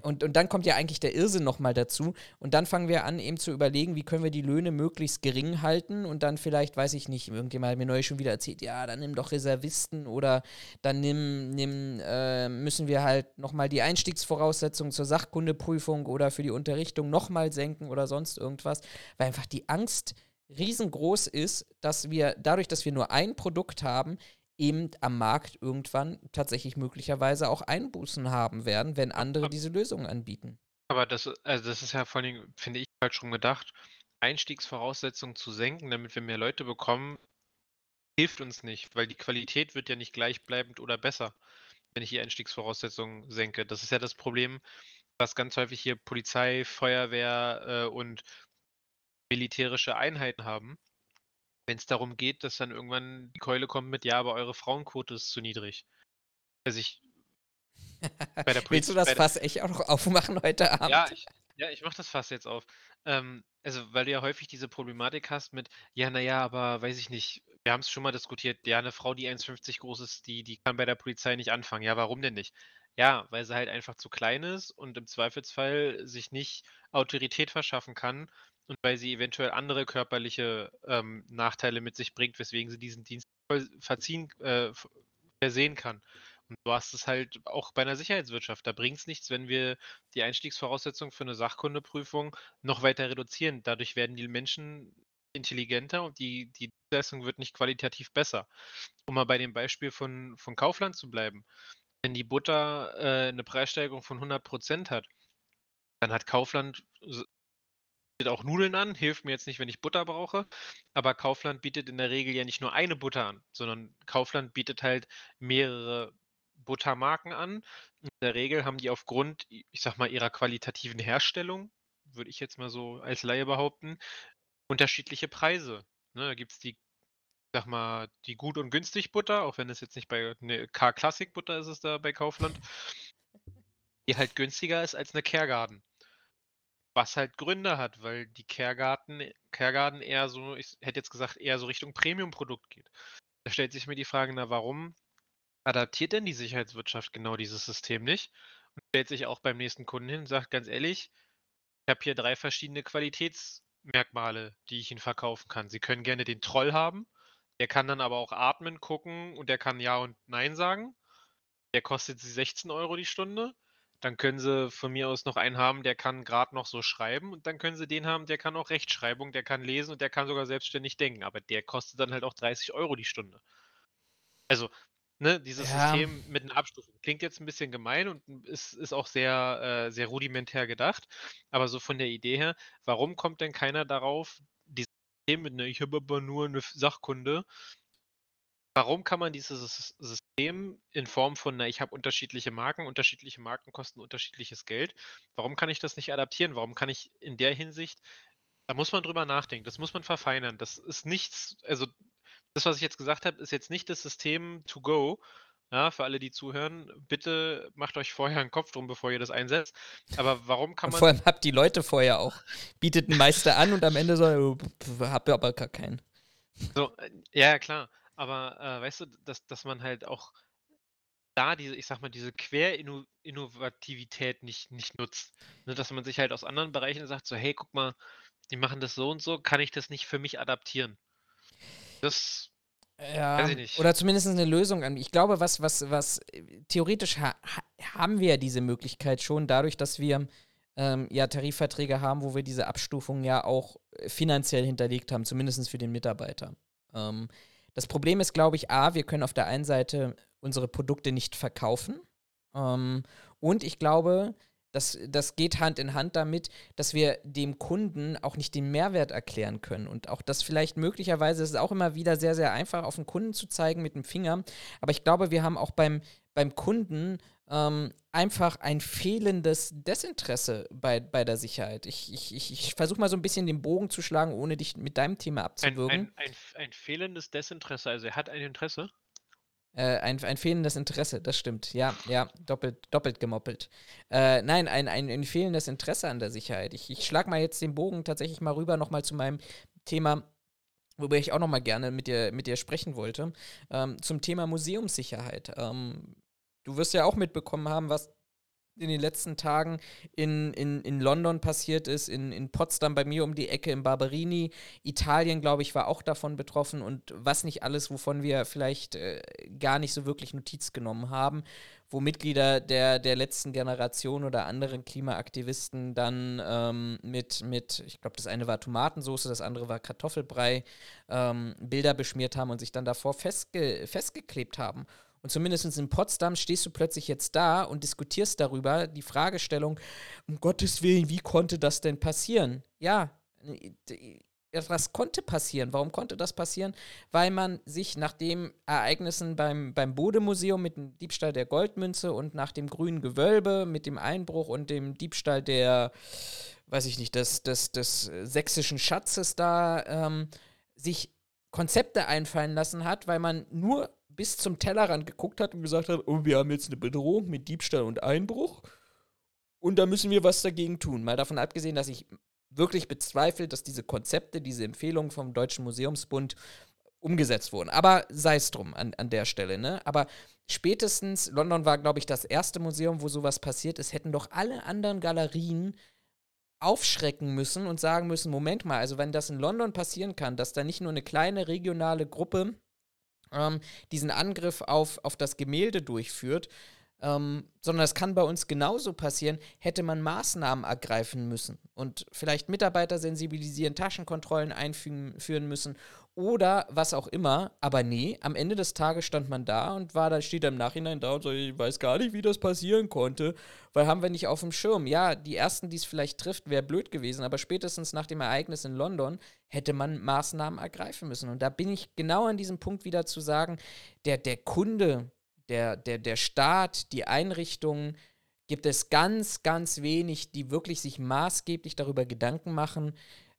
und, und dann kommt ja eigentlich der Irrsinn nochmal dazu. Und dann fangen wir an, eben zu überlegen, wie können wir die Löhne möglichst gering halten. Und dann vielleicht, weiß ich nicht, irgendjemand hat mir neulich schon wieder erzählt, ja, dann nimm doch Reservisten oder dann nimm, nimm äh, müssen wir halt nochmal die Einstiegsvoraussetzungen zur Sachkundeprüfung oder für die Unterrichtung nochmal senken oder sonst irgendwas. Weil einfach die Angst riesengroß ist, dass wir dadurch, dass wir nur ein Produkt haben, eben am Markt irgendwann tatsächlich möglicherweise auch Einbußen haben werden, wenn andere diese Lösungen anbieten. Aber das, also das ist ja vor allem, finde ich, halt schon gedacht, Einstiegsvoraussetzungen zu senken, damit wir mehr Leute bekommen, hilft uns nicht, weil die Qualität wird ja nicht gleichbleibend oder besser, wenn ich die Einstiegsvoraussetzungen senke. Das ist ja das Problem, was ganz häufig hier Polizei, Feuerwehr äh, und militärische Einheiten haben wenn es darum geht, dass dann irgendwann die Keule kommt mit, ja, aber eure Frauenquote ist zu niedrig. Also ich. Bei der Willst du das Fass echt auch noch aufmachen heute Abend? Ja, ich, ja, ich mach das Fass jetzt auf. Ähm, also, weil du ja häufig diese Problematik hast mit, ja, naja, aber weiß ich nicht, wir haben es schon mal diskutiert, ja, eine Frau, die 1,50 groß ist, die, die kann bei der Polizei nicht anfangen. Ja, warum denn nicht? Ja, weil sie halt einfach zu klein ist und im Zweifelsfall sich nicht Autorität verschaffen kann und weil sie eventuell andere körperliche ähm, Nachteile mit sich bringt, weswegen sie diesen Dienst verziehen, äh, versehen kann. Und du hast es halt auch bei einer Sicherheitswirtschaft. Da bringt es nichts, wenn wir die Einstiegsvoraussetzungen für eine Sachkundeprüfung noch weiter reduzieren. Dadurch werden die Menschen intelligenter und die, die Leistung wird nicht qualitativ besser. Um mal bei dem Beispiel von, von Kaufland zu bleiben. Wenn die Butter äh, eine Preissteigerung von 100% hat, dann hat Kaufland bietet auch Nudeln an, hilft mir jetzt nicht, wenn ich Butter brauche. Aber Kaufland bietet in der Regel ja nicht nur eine Butter an, sondern Kaufland bietet halt mehrere Buttermarken an. In der Regel haben die aufgrund, ich sag mal, ihrer qualitativen Herstellung, würde ich jetzt mal so als Laie behaupten, unterschiedliche Preise. Ne, da gibt es die, sag mal, die gut und günstig Butter, auch wenn es jetzt nicht bei eine K-Classic Butter ist es da bei Kaufland, die halt günstiger ist als eine Kergarten. Was halt Gründe hat, weil die Kergarten Kergarten eher so, ich hätte jetzt gesagt, eher so Richtung Premium-Produkt geht. Da stellt sich mir die Frage, na, warum adaptiert denn die Sicherheitswirtschaft genau dieses System nicht? Und stellt sich auch beim nächsten Kunden hin und sagt ganz ehrlich, ich habe hier drei verschiedene Qualitätsmerkmale, die ich Ihnen verkaufen kann. Sie können gerne den Troll haben, der kann dann aber auch atmen, gucken und der kann Ja und Nein sagen. Der kostet Sie 16 Euro die Stunde. Dann können sie von mir aus noch einen haben, der kann gerade noch so schreiben und dann können sie den haben, der kann auch Rechtschreibung, der kann lesen und der kann sogar selbstständig denken, aber der kostet dann halt auch 30 Euro die Stunde. Also, ne, dieses Ja. System mit einer Abstufung klingt jetzt ein bisschen gemein und ist, ist auch sehr, äh, sehr rudimentär gedacht, aber so von der Idee her, warum kommt denn keiner darauf, dieses System mit, ne, ich habe aber nur eine Sachkunde, warum kann man dieses Sys- System in Form von, na, ich habe unterschiedliche Marken, unterschiedliche Marken kosten unterschiedliches Geld, warum kann ich das nicht adaptieren? Warum kann ich in der Hinsicht, da muss man drüber nachdenken, das muss man verfeinern. Das ist nichts, also das, was ich jetzt gesagt habe, ist jetzt nicht das System to go. Ja, für alle, die zuhören, bitte macht euch vorher einen Kopf drum, bevor ihr das einsetzt. Aber warum kann Und man. vor allem habt die Leute vorher auch. Bietet einen Meister an und am Ende so, äh, habt ihr aber gar keinen. So, äh, ja, klar. Aber äh, weißt du, dass, dass man halt auch da diese, ich sag mal, diese Querinnovativität nicht, nicht nutzt. Ne, dass man sich halt aus anderen Bereichen sagt, so, hey, guck mal, die machen das so und so, kann ich das nicht für mich adaptieren? Das, Ja, Weiß ich nicht. oder zumindest eine Lösung an. Ich glaube, was, was, was äh, theoretisch ha ha haben wir ja diese Möglichkeit schon, dadurch, dass wir ähm, ja Tarifverträge haben, wo wir diese Abstufung ja auch äh, finanziell hinterlegt haben, zumindest für den Mitarbeiter. Ähm, das Problem ist, glaube ich, A, wir können auf der einen Seite unsere Produkte nicht verkaufen. Ähm, und ich glaube, das, das geht Hand in Hand damit, dass wir dem Kunden auch nicht den Mehrwert erklären können. Und auch das vielleicht möglicherweise ist es auch immer wieder sehr, sehr einfach, auf den Kunden zu zeigen mit dem Finger. Aber ich glaube, wir haben auch beim, beim Kunden ähm, einfach ein fehlendes Desinteresse bei, bei der Sicherheit. Ich, ich, ich, ich versuche mal so ein bisschen den Bogen zu schlagen, ohne dich mit deinem Thema ein, abzuwürgen. ein, ein, ein fehlendes Desinteresse, also er hat ein Interesse. Äh, ein, ein fehlendes Interesse, das stimmt. Ja, ja, doppelt, doppelt gemoppelt. Äh, nein, ein, ein, ein fehlendes Interesse an der Sicherheit. Ich, ich schlage mal jetzt den Bogen tatsächlich mal rüber nochmal zu meinem Thema, worüber ich auch nochmal gerne mit dir, mit dir sprechen wollte, ähm, zum Thema Museumssicherheit. Ähm, du wirst ja auch mitbekommen haben, was in den letzten Tagen in, in, in London passiert ist, in, in Potsdam bei mir um die Ecke, in Barberini. Italien, glaube ich, war auch davon betroffen und was nicht alles, wovon wir vielleicht äh, gar nicht so wirklich Notiz genommen haben, wo Mitglieder der, der letzten Generation oder anderen Klimaaktivisten dann ähm, mit, mit, ich glaube, das eine war Tomatensauce, das andere war Kartoffelbrei, ähm, Bilder beschmiert haben und sich dann davor festge festgeklebt haben. Und zumindest in Potsdam stehst du plötzlich jetzt da und diskutierst darüber die Fragestellung, um Gottes Willen, wie konnte das denn passieren? Ja, etwas konnte passieren. Warum konnte das passieren? Weil man sich nach den Ereignissen beim, beim Bode-Museum mit dem Diebstahl der Goldmünze und nach dem grünen Gewölbe mit dem Einbruch und dem Diebstahl der, weiß ich nicht, des, des, des sächsischen Schatzes da ähm, sich Konzepte einfallen lassen hat, weil man nur bis zum Tellerrand geguckt hat und gesagt hat, oh, wir haben jetzt eine Bedrohung mit Diebstahl und Einbruch und da müssen wir was dagegen tun. Mal davon abgesehen, dass ich wirklich bezweifle, dass diese Konzepte, diese Empfehlungen vom Deutschen Museumsbund umgesetzt wurden. Aber sei es drum an, an der Stelle, ne? Aber spätestens, London war, glaube ich, das erste Museum, wo sowas passiert ist, hätten doch alle anderen Galerien aufschrecken müssen und sagen müssen, Moment mal, also wenn das in London passieren kann, dass da nicht nur eine kleine regionale Gruppe ähm, diesen Angriff auf, auf das Gemälde durchführt, ähm, sondern es kann bei uns genauso passieren, hätte man Maßnahmen ergreifen müssen und vielleicht Mitarbeiter sensibilisieren, Taschenkontrollen einführen müssen oder was auch immer. Aber nee, am Ende des Tages stand man da und war da, steht im Nachhinein da und sagt, ich weiß gar nicht, wie das passieren konnte, weil haben wir nicht auf dem Schirm. Ja, die ersten, die es vielleicht trifft, wäre blöd gewesen, aber spätestens nach dem Ereignis in London hätte man Maßnahmen ergreifen müssen. Und da bin ich genau an diesem Punkt wieder zu sagen, der, der Kunde, der, der, der Staat, die Einrichtungen, gibt es ganz, ganz wenig, die wirklich sich maßgeblich darüber Gedanken machen,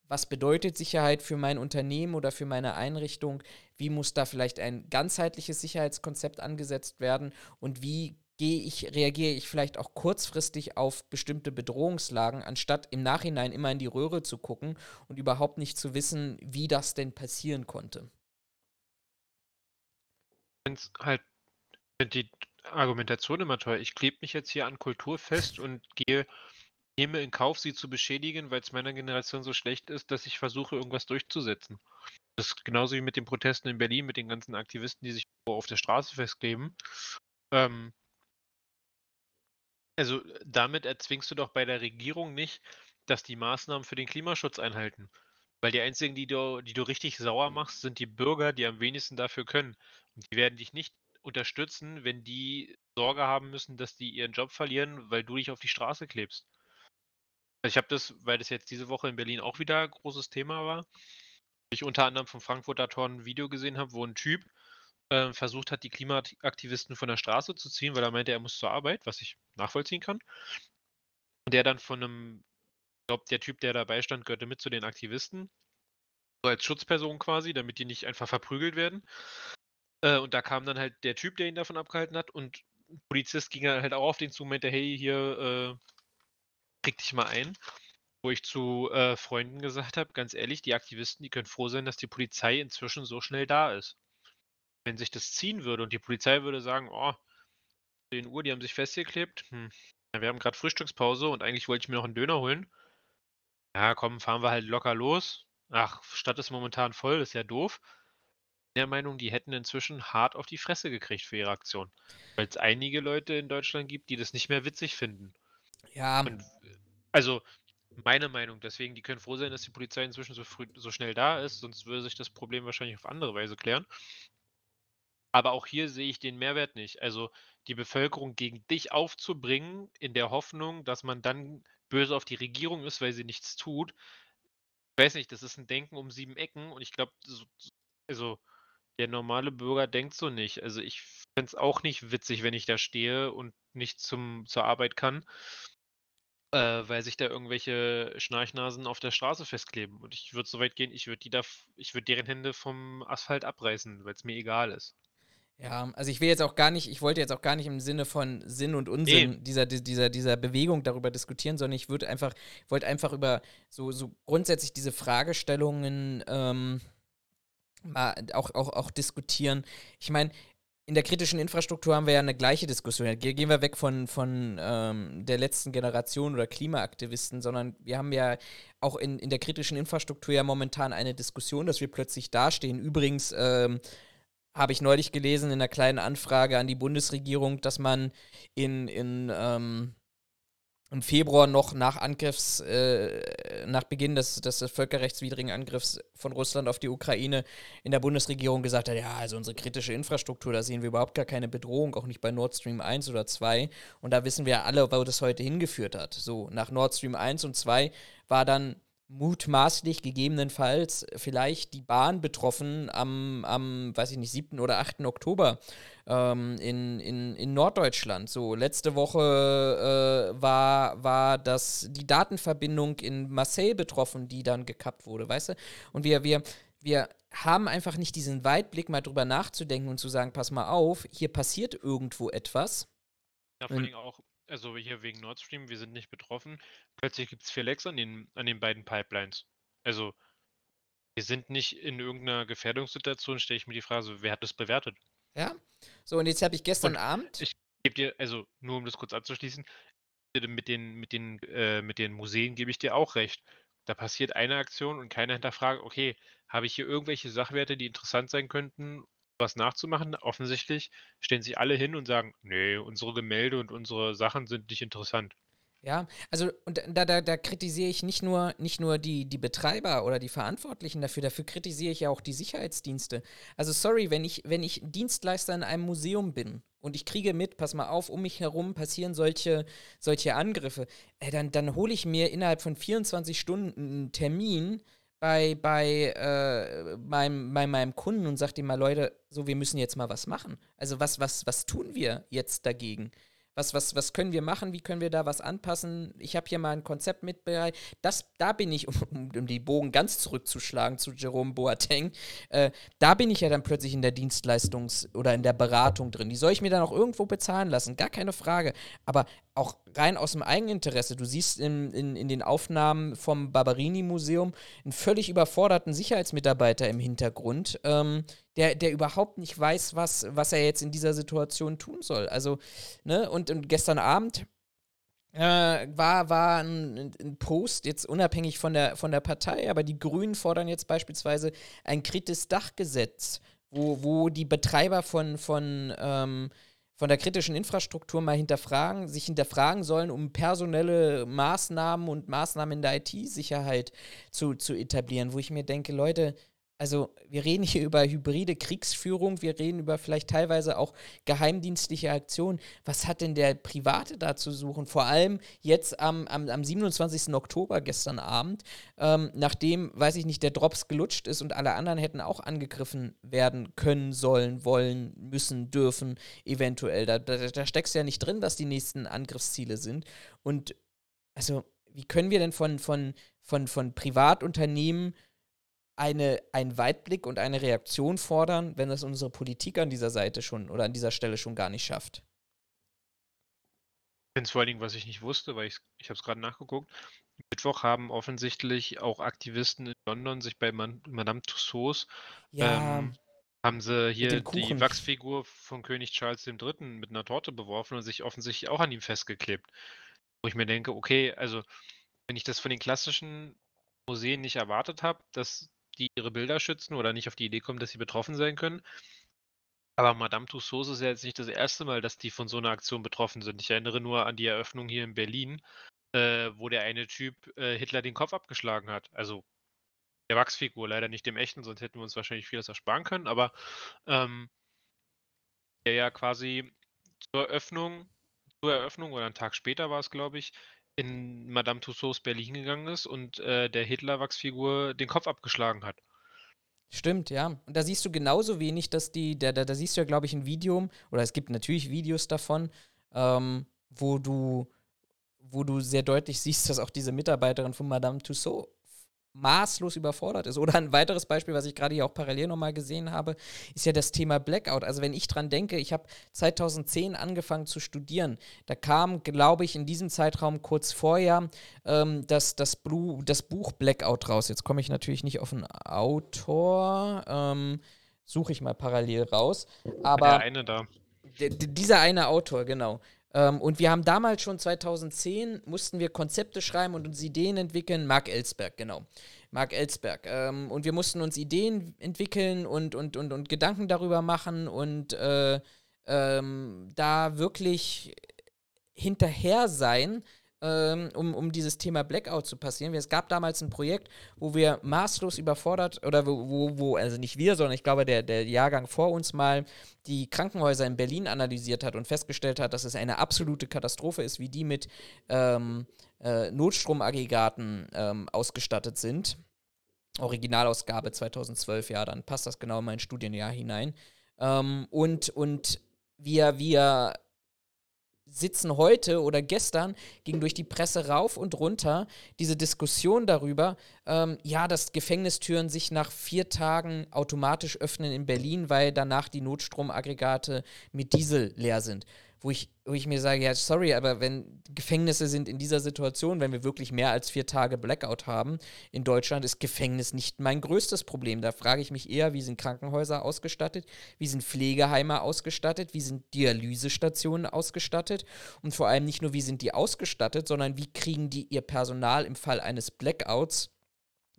was bedeutet Sicherheit für mein Unternehmen oder für meine Einrichtung, wie muss da vielleicht ein ganzheitliches Sicherheitskonzept angesetzt werden und wie gehe ich, reagiere ich vielleicht auch kurzfristig auf bestimmte Bedrohungslagen, anstatt im Nachhinein immer in die Röhre zu gucken und überhaupt nicht zu wissen, wie das denn passieren konnte. Finde halt die Argumentation immer toll. Ich klebe mich jetzt hier an Kultur fest und gehe, nehme in Kauf, sie zu beschädigen, weil es meiner Generation so schlecht ist, dass ich versuche, irgendwas durchzusetzen. Das ist genauso wie mit den Protesten in Berlin, mit den ganzen Aktivisten, die sich auf der Straße festkleben. Ähm, Also damit erzwingst du doch bei der Regierung nicht, dass die Maßnahmen für den Klimaschutz einhalten. Weil die einzigen, die du, die du richtig sauer machst, sind die Bürger, die am wenigsten dafür können. Und die werden dich nicht unterstützen, wenn die Sorge haben müssen, dass die ihren Job verlieren, weil du dich auf die Straße klebst. Also ich habe das, weil das jetzt diese Woche in Berlin auch wieder großes Thema war, ich unter anderem vom Frankfurter Tor ein Video gesehen habe, wo ein Typ äh, versucht hat, die Klimaaktivisten von der Straße zu ziehen, weil er meinte, er muss zur Arbeit, was ich nachvollziehen kann. Und der dann von einem, ich glaube, der Typ, der dabei stand, gehörte mit zu den Aktivisten. So als Schutzperson quasi, damit die nicht einfach verprügelt werden. Äh, und da kam dann halt der Typ, der ihn davon abgehalten hat, und Polizist ging halt auch auf den zu und meinte, hey, hier, äh, krieg dich mal ein. Wo ich zu äh, Freunden gesagt habe, ganz ehrlich, die Aktivisten, die können froh sein, dass die Polizei inzwischen so schnell da ist. Wenn sich das ziehen würde und die Polizei würde sagen, oh, 10 Uhr, die haben sich festgeklebt, hm, wir haben gerade Frühstückspause und eigentlich wollte ich mir noch einen Döner holen. Ja, komm, fahren wir halt locker los. Ach, Stadt ist momentan voll, ist ja doof. Der Meinung, die hätten inzwischen hart auf die Fresse gekriegt für ihre Aktion. Weil es einige Leute in Deutschland gibt, die das nicht mehr witzig finden. Ja. Und, also, meine Meinung, deswegen, die können froh sein, dass die Polizei inzwischen so früh, so schnell da ist, sonst würde sich das Problem wahrscheinlich auf andere Weise klären. Aber auch hier sehe ich den Mehrwert nicht. Also die Bevölkerung gegen dich aufzubringen, in der Hoffnung, dass man dann böse auf die Regierung ist, weil sie nichts tut. Ich weiß nicht, das ist ein Denken um sieben Ecken und ich glaube, so, also der normale Bürger denkt so nicht. Also ich fände es auch nicht witzig, wenn ich da stehe und nicht zum, zur Arbeit kann, äh, weil sich da irgendwelche Schnarchnasen auf der Straße festkleben. Und ich würde so weit gehen, ich würde die da, ich würde deren Hände vom Asphalt abreißen, weil es mir egal ist. Ja, also ich will jetzt auch gar nicht, ich wollte jetzt auch gar nicht im Sinne von Sinn und Unsinn nee. dieser, dieser, dieser Bewegung darüber diskutieren, sondern ich würde einfach, wollte einfach über so, so grundsätzlich diese Fragestellungen ähm, mal auch, auch, auch diskutieren. Ich meine, in der kritischen Infrastruktur haben wir ja eine gleiche Diskussion. Gehen wir weg von, von ähm, der letzten Generation oder Klimaaktivisten, sondern wir haben ja auch in, in der kritischen Infrastruktur ja momentan eine Diskussion, dass wir plötzlich dastehen. Übrigens ähm, habe ich neulich gelesen in einer kleinen Anfrage an die Bundesregierung, dass man in, in ähm, im Februar noch nach Angriffs, äh, nach Beginn des, des völkerrechtswidrigen Angriffs von Russland auf die Ukraine in der Bundesregierung gesagt hat, ja, also unsere kritische Infrastruktur, da sehen wir überhaupt gar keine Bedrohung, auch nicht bei Nord Stream 1 oder 2. Und da wissen wir ja alle, wo das heute hingeführt hat. So, nach Nord Stream 1 und 2 war dann mutmaßlich gegebenenfalls vielleicht die Bahn betroffen am, am weiß ich nicht, 7. oder 8. Oktober ähm, in, in, in Norddeutschland. So, letzte Woche äh, war, war das die Datenverbindung in Marseille betroffen, die dann gekappt wurde, weißt du? Und wir, wir, wir haben einfach nicht diesen Weitblick, mal drüber nachzudenken und zu sagen, pass mal auf, hier passiert irgendwo etwas. Ja, vor allem auch also hier wegen Nord Stream, wir sind nicht betroffen. Plötzlich gibt es vier Lecks an den, an den beiden Pipelines. Also wir sind nicht in irgendeiner Gefährdungssituation, stelle ich mir die Frage, wer hat das bewertet? Ja. So, und jetzt habe ich gestern und Abend. Ich gebe dir, also nur um das kurz abzuschließen, mit den, mit den, äh, mit den Museen gebe ich dir auch recht. Da passiert eine Aktion und keiner hinterfragt, okay, habe ich hier irgendwelche Sachwerte, die interessant sein könnten was nachzumachen. Offensichtlich stellen sich alle hin und sagen, nee, unsere Gemälde und unsere Sachen sind nicht interessant. Ja, also und da, da, da kritisiere ich nicht nur, nicht nur die, die Betreiber oder die Verantwortlichen dafür, dafür kritisiere ich ja auch die Sicherheitsdienste. Also sorry, wenn ich, wenn ich Dienstleister in einem Museum bin und ich kriege mit, pass mal auf, um mich herum passieren solche, solche Angriffe, äh, dann, dann hole ich mir innerhalb von 24 Stunden einen Termin, bei, bei, äh, meinem, bei meinem Kunden und sagt ihm mal, Leute, so, wir müssen jetzt mal was machen. Also was, was, was tun wir jetzt dagegen? Was, was, was können wir machen? Wie können wir da was anpassen? Ich habe hier mal ein Konzept mitbereitet. Das, da bin ich, um, um, die Bogen ganz zurückzuschlagen zu Jerome Boateng, äh, da bin ich ja dann plötzlich in der Dienstleistungs- oder in der Beratung drin. Die soll ich mir dann auch irgendwo bezahlen lassen, gar keine Frage. Aber auch rein aus dem Eigeninteresse. Du siehst in, in, in den Aufnahmen vom Barberini-Museum einen völlig überforderten Sicherheitsmitarbeiter im Hintergrund, ähm, der, der überhaupt nicht weiß, was, was er jetzt in dieser Situation tun soll. Also, ne, und, und gestern Abend äh, war, war ein, ein, Post, jetzt unabhängig von der, von der Partei, aber die Grünen fordern jetzt beispielsweise ein kritisches Dachgesetz, wo, wo die Betreiber von, von ähm, von der kritischen Infrastruktur mal hinterfragen, sich hinterfragen sollen, um personelle Maßnahmen und Maßnahmen in der IT-Sicherheit zu, zu etablieren, wo ich mir denke, Leute, also wir reden hier über hybride Kriegsführung, wir reden über vielleicht teilweise auch geheimdienstliche Aktionen. Was hat denn der Private da zu suchen? Vor allem jetzt am, am, am 27. Oktober gestern Abend, ähm, nachdem, weiß ich nicht, der Drops gelutscht ist und alle anderen hätten auch angegriffen werden können, sollen, wollen, müssen, dürfen, eventuell. Da, da, da steckst du ja nicht drin, was die nächsten Angriffsziele sind. Und also, wie können wir denn von, von, von, von Privatunternehmen eine, einen Weitblick und eine Reaktion fordern, wenn das unsere Politik an dieser Seite schon oder an dieser Stelle schon gar nicht schafft. Ich finde es vor allen Dingen, was ich nicht wusste, weil ich, ich habe es gerade nachgeguckt. Mittwoch haben offensichtlich auch Aktivisten in London sich bei Man Madame Tussauds ja, ähm, haben sie hier die Wachsfigur von König Charles III. mit einer Torte beworfen und sich offensichtlich auch an ihm festgeklebt. Wo ich mir denke, okay, also wenn ich das von den klassischen Museen nicht erwartet habe, dass die ihre Bilder schützen oder nicht auf die Idee kommen, dass sie betroffen sein können. Aber Madame Tussauds ist ja jetzt nicht das erste Mal, dass die von so einer Aktion betroffen sind. Ich erinnere nur an die Eröffnung hier in Berlin, äh, wo der eine Typ äh, Hitler den Kopf abgeschlagen hat. Also der Wachsfigur, leider nicht dem echten, sonst hätten wir uns wahrscheinlich vieles ersparen können. Aber ähm, der ja quasi zur Eröffnung, zur Eröffnung oder einen Tag später war es, glaube ich, in Madame Tussauds Berlin gegangen ist und äh, der Hitler-Wachsfigur den Kopf abgeschlagen hat. Stimmt, ja. Und da siehst du genauso wenig, dass die, da, da, da siehst du ja, glaube ich, ein Video, oder es gibt natürlich Videos davon, ähm, wo du, wo du sehr deutlich siehst, dass auch diese Mitarbeiterin von Madame Tussauds maßlos überfordert ist. Oder ein weiteres Beispiel, was ich gerade hier auch parallel nochmal gesehen habe, ist ja das Thema Blackout. Also wenn ich dran denke, ich habe 2010 angefangen zu studieren. Da kam, glaube ich, in diesem Zeitraum kurz vorher ähm, das, das, Blue, das Buch Blackout raus. Jetzt komme ich natürlich nicht auf einen Autor. Ähm, Suche ich mal parallel raus. Aber der eine da. Dieser eine Autor, genau. Ähm, und wir haben damals schon 2010, mussten wir Konzepte schreiben und uns Ideen entwickeln. Mark Ellsberg, genau. Mark Ellsberg. Ähm, und wir mussten uns Ideen entwickeln und, und, und, und Gedanken darüber machen und äh, ähm, da wirklich hinterher sein, ähm, um, um dieses Thema Blackout zu passieren. Es gab damals ein Projekt, wo wir maßlos überfordert, oder wo, wo, wo also nicht wir, sondern ich glaube, der, der Jahrgang vor uns mal die Krankenhäuser in Berlin analysiert hat und festgestellt hat, dass es eine absolute Katastrophe ist, wie die mit ähm, äh, Notstromaggregaten ähm, ausgestattet sind. Originalausgabe 2012, ja, dann passt das genau in mein Studienjahr hinein. Ähm, und, und wir, wir sitzen heute oder gestern ging durch die Presse rauf und runter diese Diskussion darüber, ähm, ja, dass Gefängnistüren sich nach vier Tagen automatisch öffnen in Berlin, weil danach die Notstromaggregate mit Diesel leer sind wo ich, wo ich mir sage, ja, sorry, aber wenn Gefängnisse sind in dieser Situation, wenn wir wirklich mehr als vier Tage Blackout haben in Deutschland, ist Gefängnis nicht mein größtes Problem. Da frage ich mich eher, wie sind Krankenhäuser ausgestattet, wie sind Pflegeheime ausgestattet, wie sind Dialysestationen ausgestattet? Und vor allem nicht nur, wie sind die ausgestattet, sondern wie kriegen die ihr Personal im Fall eines Blackouts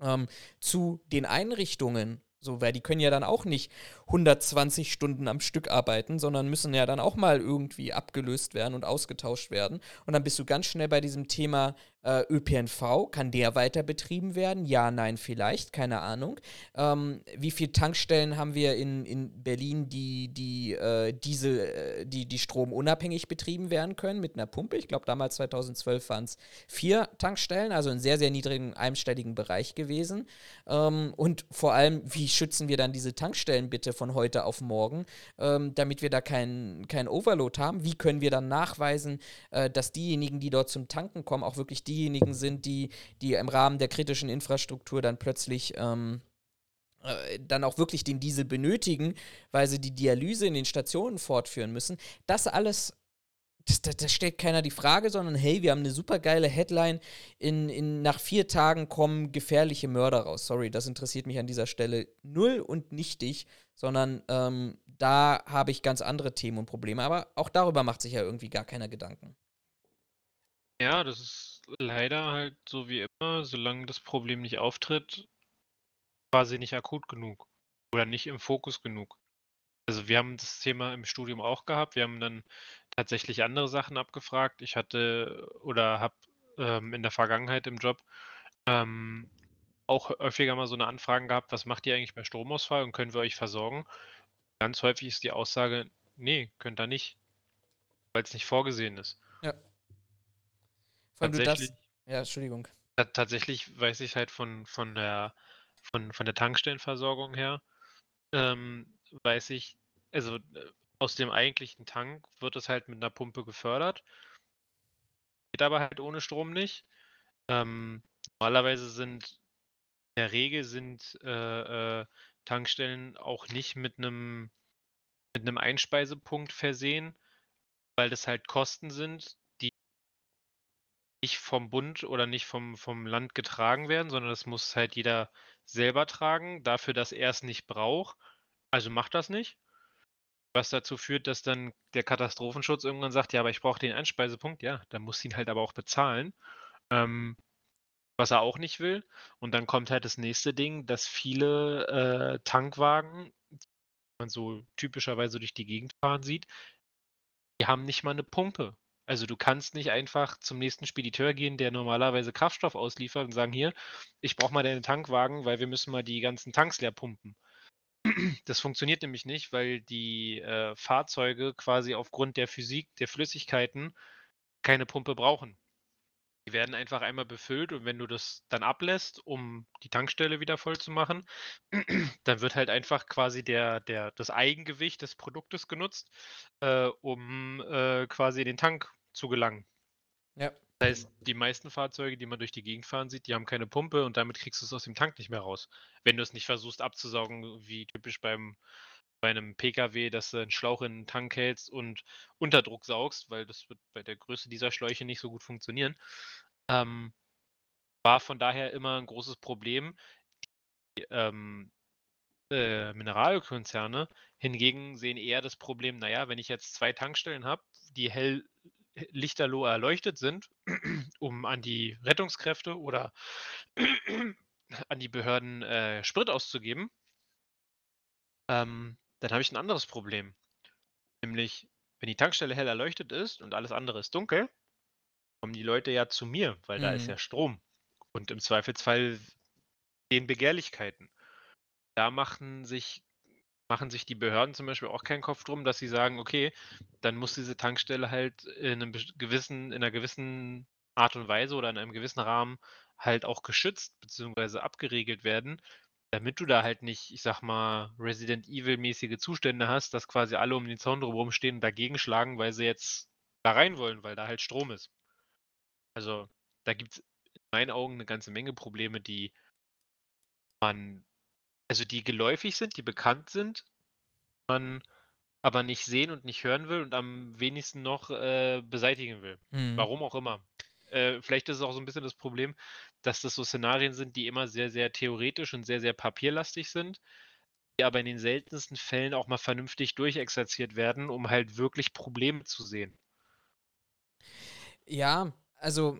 ähm, zu den Einrichtungen so, weil die können ja dann auch nicht 120 Stunden am Stück arbeiten, sondern müssen ja dann auch mal irgendwie abgelöst werden und ausgetauscht werden. Und dann bist du ganz schnell bei diesem Thema äh, ÖPNV, kann der weiter betrieben werden? Ja, nein, vielleicht, keine Ahnung. Ähm, wie viele Tankstellen haben wir in, in Berlin, die, die, äh, diese, äh, die, die stromunabhängig betrieben werden können mit einer Pumpe? Ich glaube, damals 2012 waren es vier Tankstellen, also in sehr, sehr niedrigen, einstelligen Bereich gewesen. Ähm, und vor allem, wie schützen wir dann diese Tankstellen bitte von heute auf morgen, ähm, damit wir da keinen kein Overload haben? Wie können wir dann nachweisen, äh, dass diejenigen, die dort zum Tanken kommen, auch wirklich die diejenigen sind, die, die im Rahmen der kritischen Infrastruktur dann plötzlich ähm, äh, dann auch wirklich den Diesel benötigen, weil sie die Dialyse in den Stationen fortführen müssen. Das alles da, stellt keiner die Frage, sondern hey, wir haben eine super geile Headline. In, in, nach vier Tagen kommen gefährliche Mörder raus. Sorry, das interessiert mich an dieser Stelle null und nichtig, sondern ähm, da habe ich ganz andere Themen und Probleme. Aber auch darüber macht sich ja irgendwie gar keiner Gedanken. Ja, das ist leider halt so wie immer, solange das Problem nicht auftritt, quasi nicht akut genug oder nicht im Fokus genug. Also wir haben das Thema im Studium auch gehabt. Wir haben dann tatsächlich andere Sachen abgefragt. Ich hatte oder habe ähm, in der Vergangenheit im Job ähm, auch häufiger mal so eine Anfragen gehabt, was macht ihr eigentlich bei Stromausfall und können wir euch versorgen? Ganz häufig ist die Aussage, nee, könnt ihr nicht, weil es nicht vorgesehen ist. Ja. Vor allem du das. Ja, Entschuldigung. Tatsächlich weiß ich halt von, von, der, von, von der Tankstellenversorgung her, ähm, weiß ich, also äh, aus dem eigentlichen Tank wird es halt mit einer Pumpe gefördert. Geht aber halt ohne Strom nicht. Ähm, normalerweise sind, in der Regel sind äh, äh, Tankstellen auch nicht mit einem mit einem Einspeisepunkt versehen, weil das halt Kosten sind, nicht vom Bund oder nicht vom, vom Land getragen werden, sondern das muss halt jeder selber tragen, dafür, dass er es nicht braucht. Also macht das nicht. Was dazu führt, dass dann der Katastrophenschutz irgendwann sagt, ja, aber ich brauche den Einspeisepunkt, ja, dann muss ihn halt aber auch bezahlen. Ähm, was er auch nicht will. Und dann kommt halt das nächste Ding, dass viele äh, Tankwagen, die man so typischerweise durch die Gegend fahren sieht, die haben nicht mal eine Pumpe. Also du kannst nicht einfach zum nächsten Spediteur gehen, der normalerweise Kraftstoff ausliefert und sagen, hier, ich brauche mal deinen Tankwagen, weil wir müssen mal die ganzen Tanks leer pumpen. Das funktioniert nämlich nicht, weil die äh, Fahrzeuge quasi aufgrund der Physik der Flüssigkeiten keine Pumpe brauchen. Die werden einfach einmal befüllt und wenn du das dann ablässt, um die Tankstelle wieder voll zu machen, dann wird halt einfach quasi der, der, das Eigengewicht des Produktes genutzt, äh, um äh, quasi den Tank zu gelangen. Ja. Das heißt, die meisten Fahrzeuge, die man durch die Gegend fahren sieht, die haben keine Pumpe und damit kriegst du es aus dem Tank nicht mehr raus. Wenn du es nicht versuchst abzusaugen, wie typisch beim, bei einem Pkw, dass du einen Schlauch in den Tank hältst und Unterdruck saugst, weil das wird bei der Größe dieser Schläuche nicht so gut funktionieren. Ähm, war von daher immer ein großes Problem. Die ähm, äh, Mineralkonzerne hingegen sehen eher das Problem, naja, wenn ich jetzt zwei Tankstellen habe, die hell lichterloh erleuchtet sind, um an die Rettungskräfte oder an die Behörden äh, Sprit auszugeben, ähm, dann habe ich ein anderes Problem. Nämlich, wenn die Tankstelle hell erleuchtet ist und alles andere ist dunkel, kommen die Leute ja zu mir, weil mhm. da ist mhm. ja Strom. Und im Zweifelsfall den Begehrlichkeiten. Da machen sich machen sich die Behörden zum Beispiel auch keinen Kopf drum, dass sie sagen, okay, dann muss diese Tankstelle halt in, einem gewissen, in einer gewissen Art und Weise oder in einem gewissen Rahmen halt auch geschützt bzw. abgeregelt werden, damit du da halt nicht, ich sag mal, Resident Evil-mäßige Zustände hast, dass quasi alle um den Zaun drumherum stehen und dagegen schlagen, weil sie jetzt da rein wollen, weil da halt Strom ist. Also da gibt es in meinen Augen eine ganze Menge Probleme, die man also die geläufig sind, die bekannt sind, man aber nicht sehen und nicht hören will und am wenigsten noch äh, beseitigen will. Mhm. Warum auch immer. Äh, vielleicht ist es auch so ein bisschen das Problem, dass das so Szenarien sind, die immer sehr, sehr theoretisch und sehr, sehr papierlastig sind, die aber in den seltensten Fällen auch mal vernünftig durchexerziert werden, um halt wirklich Probleme zu sehen. Ja, also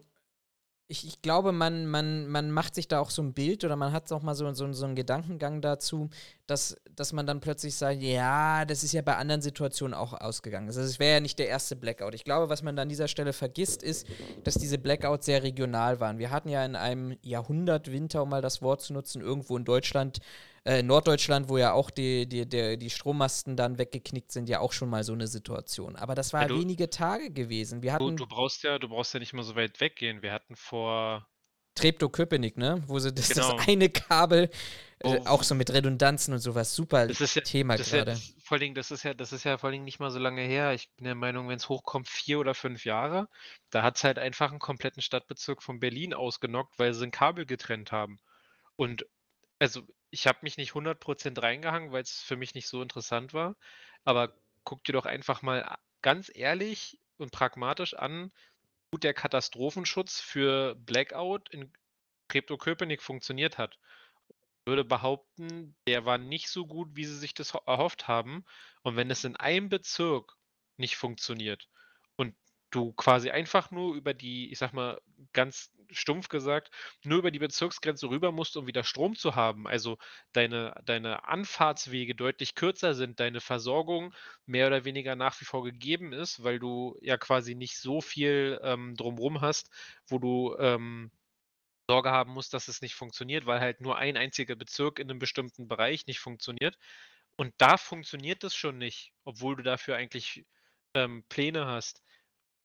ich, ich glaube, man, man, man macht sich da auch so ein Bild oder man hat auch mal so, so, so einen Gedankengang dazu, dass, dass man dann plötzlich sagt, ja, das ist ja bei anderen Situationen auch ausgegangen. Also es wäre ja nicht der erste Blackout. Ich glaube, was man da an dieser Stelle vergisst, ist, dass diese Blackouts sehr regional waren. Wir hatten ja in einem Jahrhundertwinter, um mal das Wort zu nutzen, irgendwo in Deutschland äh, Norddeutschland, wo ja auch die, die, die, die Strommasten dann weggeknickt sind, ja auch schon mal so eine Situation. Aber das war ja, du, wenige Tage gewesen. Wir hatten, du, du, brauchst ja, du brauchst ja nicht mal so weit weggehen. Wir hatten vor Treptow-Köpenick, ne? Wo sie das, genau. das eine Kabel, äh, auch so mit Redundanzen und sowas, super das ja, Thema gerade. Ja, vor Dingen, das ist ja, das ist ja vor allen Dingen nicht mal so lange her. Ich bin der Meinung, wenn es hochkommt, vier oder fünf Jahre, da hat es halt einfach einen kompletten Stadtbezirk von Berlin ausgenockt, weil sie ein Kabel getrennt haben. Und also ich habe mich nicht 100% reingehangen, weil es für mich nicht so interessant war. Aber guck dir doch einfach mal ganz ehrlich und pragmatisch an, wie gut der Katastrophenschutz für Blackout in Treptow-Köpenick funktioniert hat. Ich würde behaupten, der war nicht so gut, wie sie sich das erhofft haben. Und wenn es in einem Bezirk nicht funktioniert du quasi einfach nur über die, ich sag mal, ganz stumpf gesagt, nur über die Bezirksgrenze rüber musst, um wieder Strom zu haben. Also deine, deine Anfahrtswege deutlich kürzer sind, deine Versorgung mehr oder weniger nach wie vor gegeben ist, weil du ja quasi nicht so viel ähm, drumrum hast, wo du ähm, Sorge haben musst, dass es nicht funktioniert, weil halt nur ein einziger Bezirk in einem bestimmten Bereich nicht funktioniert. Und da funktioniert das schon nicht, obwohl du dafür eigentlich ähm, Pläne hast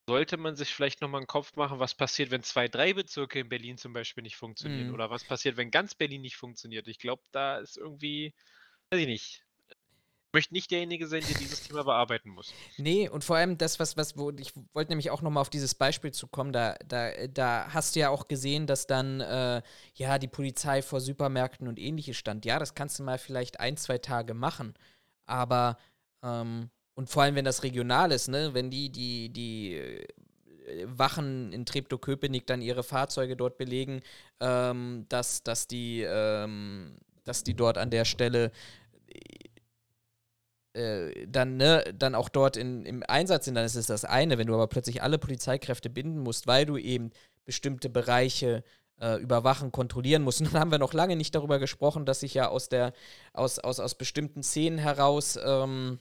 sollte man sich vielleicht nochmal einen Kopf machen, was passiert, wenn zwei, drei Bezirke in Berlin zum Beispiel nicht funktionieren Mhm. oder was passiert, wenn ganz Berlin nicht funktioniert. Ich glaube, da ist irgendwie weiß ich nicht. Ich möchte nicht derjenige sein, der dieses Thema bearbeiten muss. Nee, und vor allem das, was, was, wo, ich wollte nämlich auch nochmal auf dieses Beispiel zu kommen, da, da, da hast du ja auch gesehen, dass dann, äh, ja, die Polizei vor Supermärkten und ähnliches stand. Ja, das kannst du mal vielleicht ein, zwei Tage machen, aber, ähm, und vor allem, wenn das regional ist, ne, wenn die, die, die äh, Wachen in Treptow-Köpenick dann ihre Fahrzeuge dort belegen, ähm, dass, dass die, ähm, dass die dort an der Stelle äh, dann, ne, dann auch dort in, im Einsatz sind, dann ist es das eine. Wenn du aber plötzlich alle Polizeikräfte binden musst, weil du eben bestimmte Bereiche äh, überwachen, kontrollieren musst. Und dann haben wir noch lange nicht darüber gesprochen, dass sich ja aus der, aus, aus, aus bestimmten Szenen heraus ähm,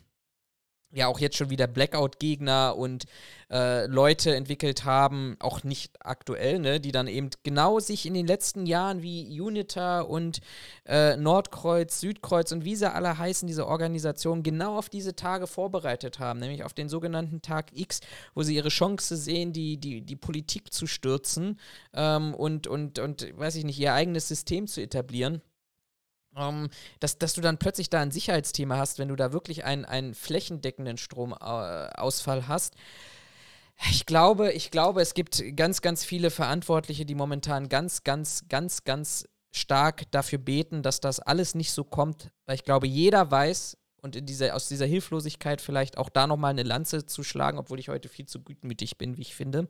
ja auch jetzt schon wieder Blackout-Gegner und äh, Leute entwickelt haben, auch nicht aktuell, ne, die dann eben genau sich in den letzten Jahren wie Unita und äh, Nordkreuz, Südkreuz und wie sie alle heißen, diese Organisationen, genau auf diese Tage vorbereitet haben, nämlich auf den sogenannten Tag X, wo sie ihre Chance sehen, die, die, die Politik zu stürzen ähm, und, und, und, weiß ich nicht, ihr eigenes System zu etablieren. Um, dass, dass du dann plötzlich da ein Sicherheitsthema hast, wenn du da wirklich einen, einen flächendeckenden Stromausfall hast. Ich glaube, ich glaube, es gibt ganz, ganz viele Verantwortliche, die momentan ganz, ganz, ganz, ganz stark dafür beten, dass das alles nicht so kommt. Weil ich glaube, jeder weiß und dieser, aus dieser Hilflosigkeit vielleicht auch da nochmal eine Lanze zu schlagen, obwohl ich heute viel zu gutmütig bin, wie ich finde.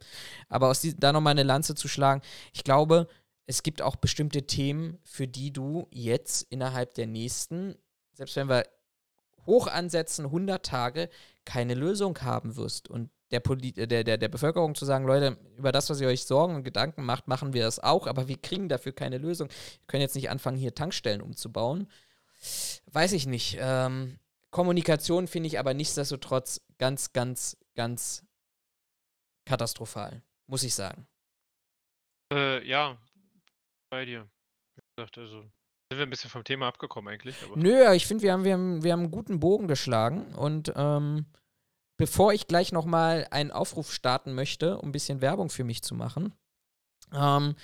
Aber aus die, da nochmal eine Lanze zu schlagen, ich glaube, es gibt auch bestimmte Themen, für die du jetzt innerhalb der nächsten, selbst wenn wir hoch ansetzen, 100 Tage, keine Lösung haben wirst. Und der, Poli der, der, der Bevölkerung zu sagen, Leute, über das, was ihr euch Sorgen und Gedanken macht, machen wir das auch, aber wir kriegen dafür keine Lösung. Wir können jetzt nicht anfangen, hier Tankstellen umzubauen. Weiß ich nicht. Ähm, Kommunikation finde ich aber nichtsdestotrotz ganz, ganz, ganz katastrophal, muss ich sagen. Äh, ja, bei dir. Wie gesagt, also sind wir ein bisschen vom Thema abgekommen eigentlich. Nö, ich finde, wir haben, wir, haben, wir haben einen guten Bogen geschlagen und ähm, bevor ich gleich nochmal einen Aufruf starten möchte, um ein bisschen Werbung für mich zu machen, ähm,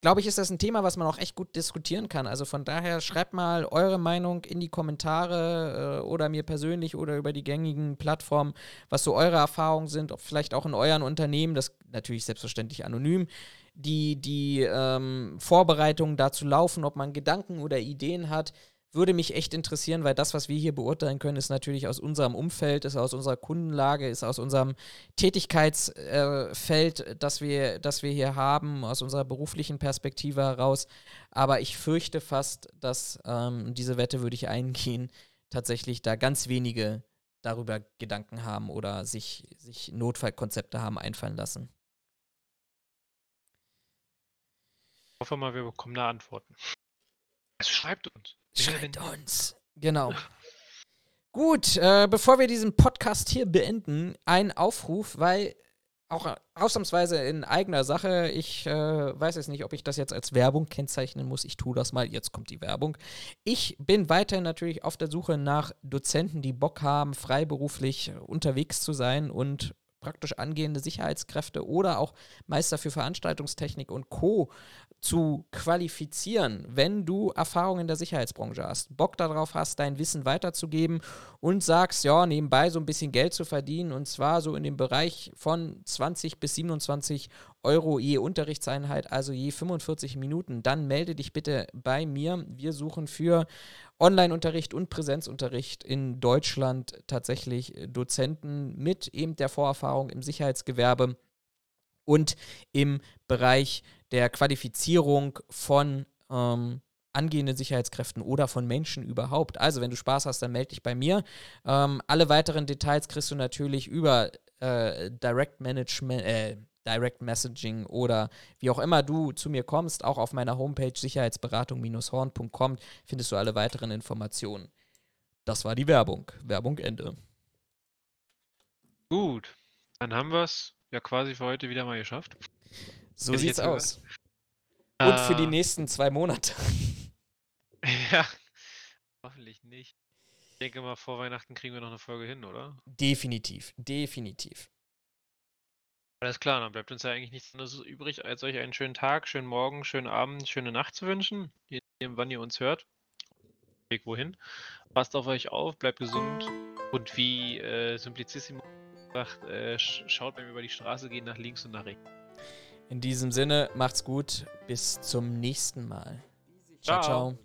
glaube ich, ist das ein Thema, was man auch echt gut diskutieren kann. Also von daher schreibt mal eure Meinung in die Kommentare äh, oder mir persönlich oder über die gängigen Plattformen, was so eure Erfahrungen sind, vielleicht auch in euren Unternehmen, das natürlich selbstverständlich anonym, die, die ähm, Vorbereitungen dazu laufen, ob man Gedanken oder Ideen hat, würde mich echt interessieren, weil das, was wir hier beurteilen können, ist natürlich aus unserem Umfeld, ist aus unserer Kundenlage, ist aus unserem Tätigkeitsfeld, äh, das, wir, das wir hier haben, aus unserer beruflichen Perspektive heraus. Aber ich fürchte fast, dass ähm, diese Wette würde ich eingehen, tatsächlich da ganz wenige darüber Gedanken haben oder sich, sich Notfallkonzepte haben einfallen lassen. ich hoffe mal, wir bekommen da Antworten. Also schreibt uns. Schreibt uns. Genau. Gut, äh, bevor wir diesen Podcast hier beenden, ein Aufruf, weil auch ausnahmsweise in eigener Sache, ich äh, weiß jetzt nicht, ob ich das jetzt als Werbung kennzeichnen muss. Ich tue das mal, jetzt kommt die Werbung. Ich bin weiterhin natürlich auf der Suche nach Dozenten, die Bock haben, freiberuflich unterwegs zu sein und praktisch angehende Sicherheitskräfte oder auch Meister für Veranstaltungstechnik und Co. zu qualifizieren, wenn du Erfahrung in der Sicherheitsbranche hast, Bock darauf hast, dein Wissen weiterzugeben und sagst, ja, nebenbei so ein bisschen Geld zu verdienen und zwar so in dem Bereich von 20 bis 27 Euro je Unterrichtseinheit, also je 45 Minuten, dann melde dich bitte bei mir. Wir suchen für Online-Unterricht und Präsenzunterricht in Deutschland tatsächlich Dozenten mit eben der Vorerfahrung im Sicherheitsgewerbe und im Bereich der Qualifizierung von ähm, angehenden Sicherheitskräften oder von Menschen überhaupt. Also, wenn du Spaß hast, dann melde dich bei mir. Ähm, alle weiteren Details kriegst du natürlich über äh, Direct Management, äh, Direct Messaging oder wie auch immer du zu mir kommst, auch auf meiner Homepage sicherheitsberatung-horn.com findest du alle weiteren Informationen. Das war die Werbung. Werbung Ende. Gut, dann haben wir es ja quasi für heute wieder mal geschafft. So sieht's aus. Und für die äh. nächsten zwei Monate. ja, hoffentlich nicht. Ich denke mal, vor Weihnachten kriegen wir noch eine Folge hin, oder? Definitiv, definitiv. Alles klar, dann bleibt uns ja eigentlich nichts anderes übrig, als euch einen schönen Tag, schönen Morgen, schönen Abend, schöne Nacht zu wünschen, je nachdem, wann ihr uns hört. Weg wohin. Passt auf euch auf, bleibt gesund und wie äh, Simplicissimus sagt, äh, schaut, wenn wir über die Straße gehen, nach links und nach rechts. In diesem Sinne, macht's gut, bis zum nächsten Mal. ciao. ciao.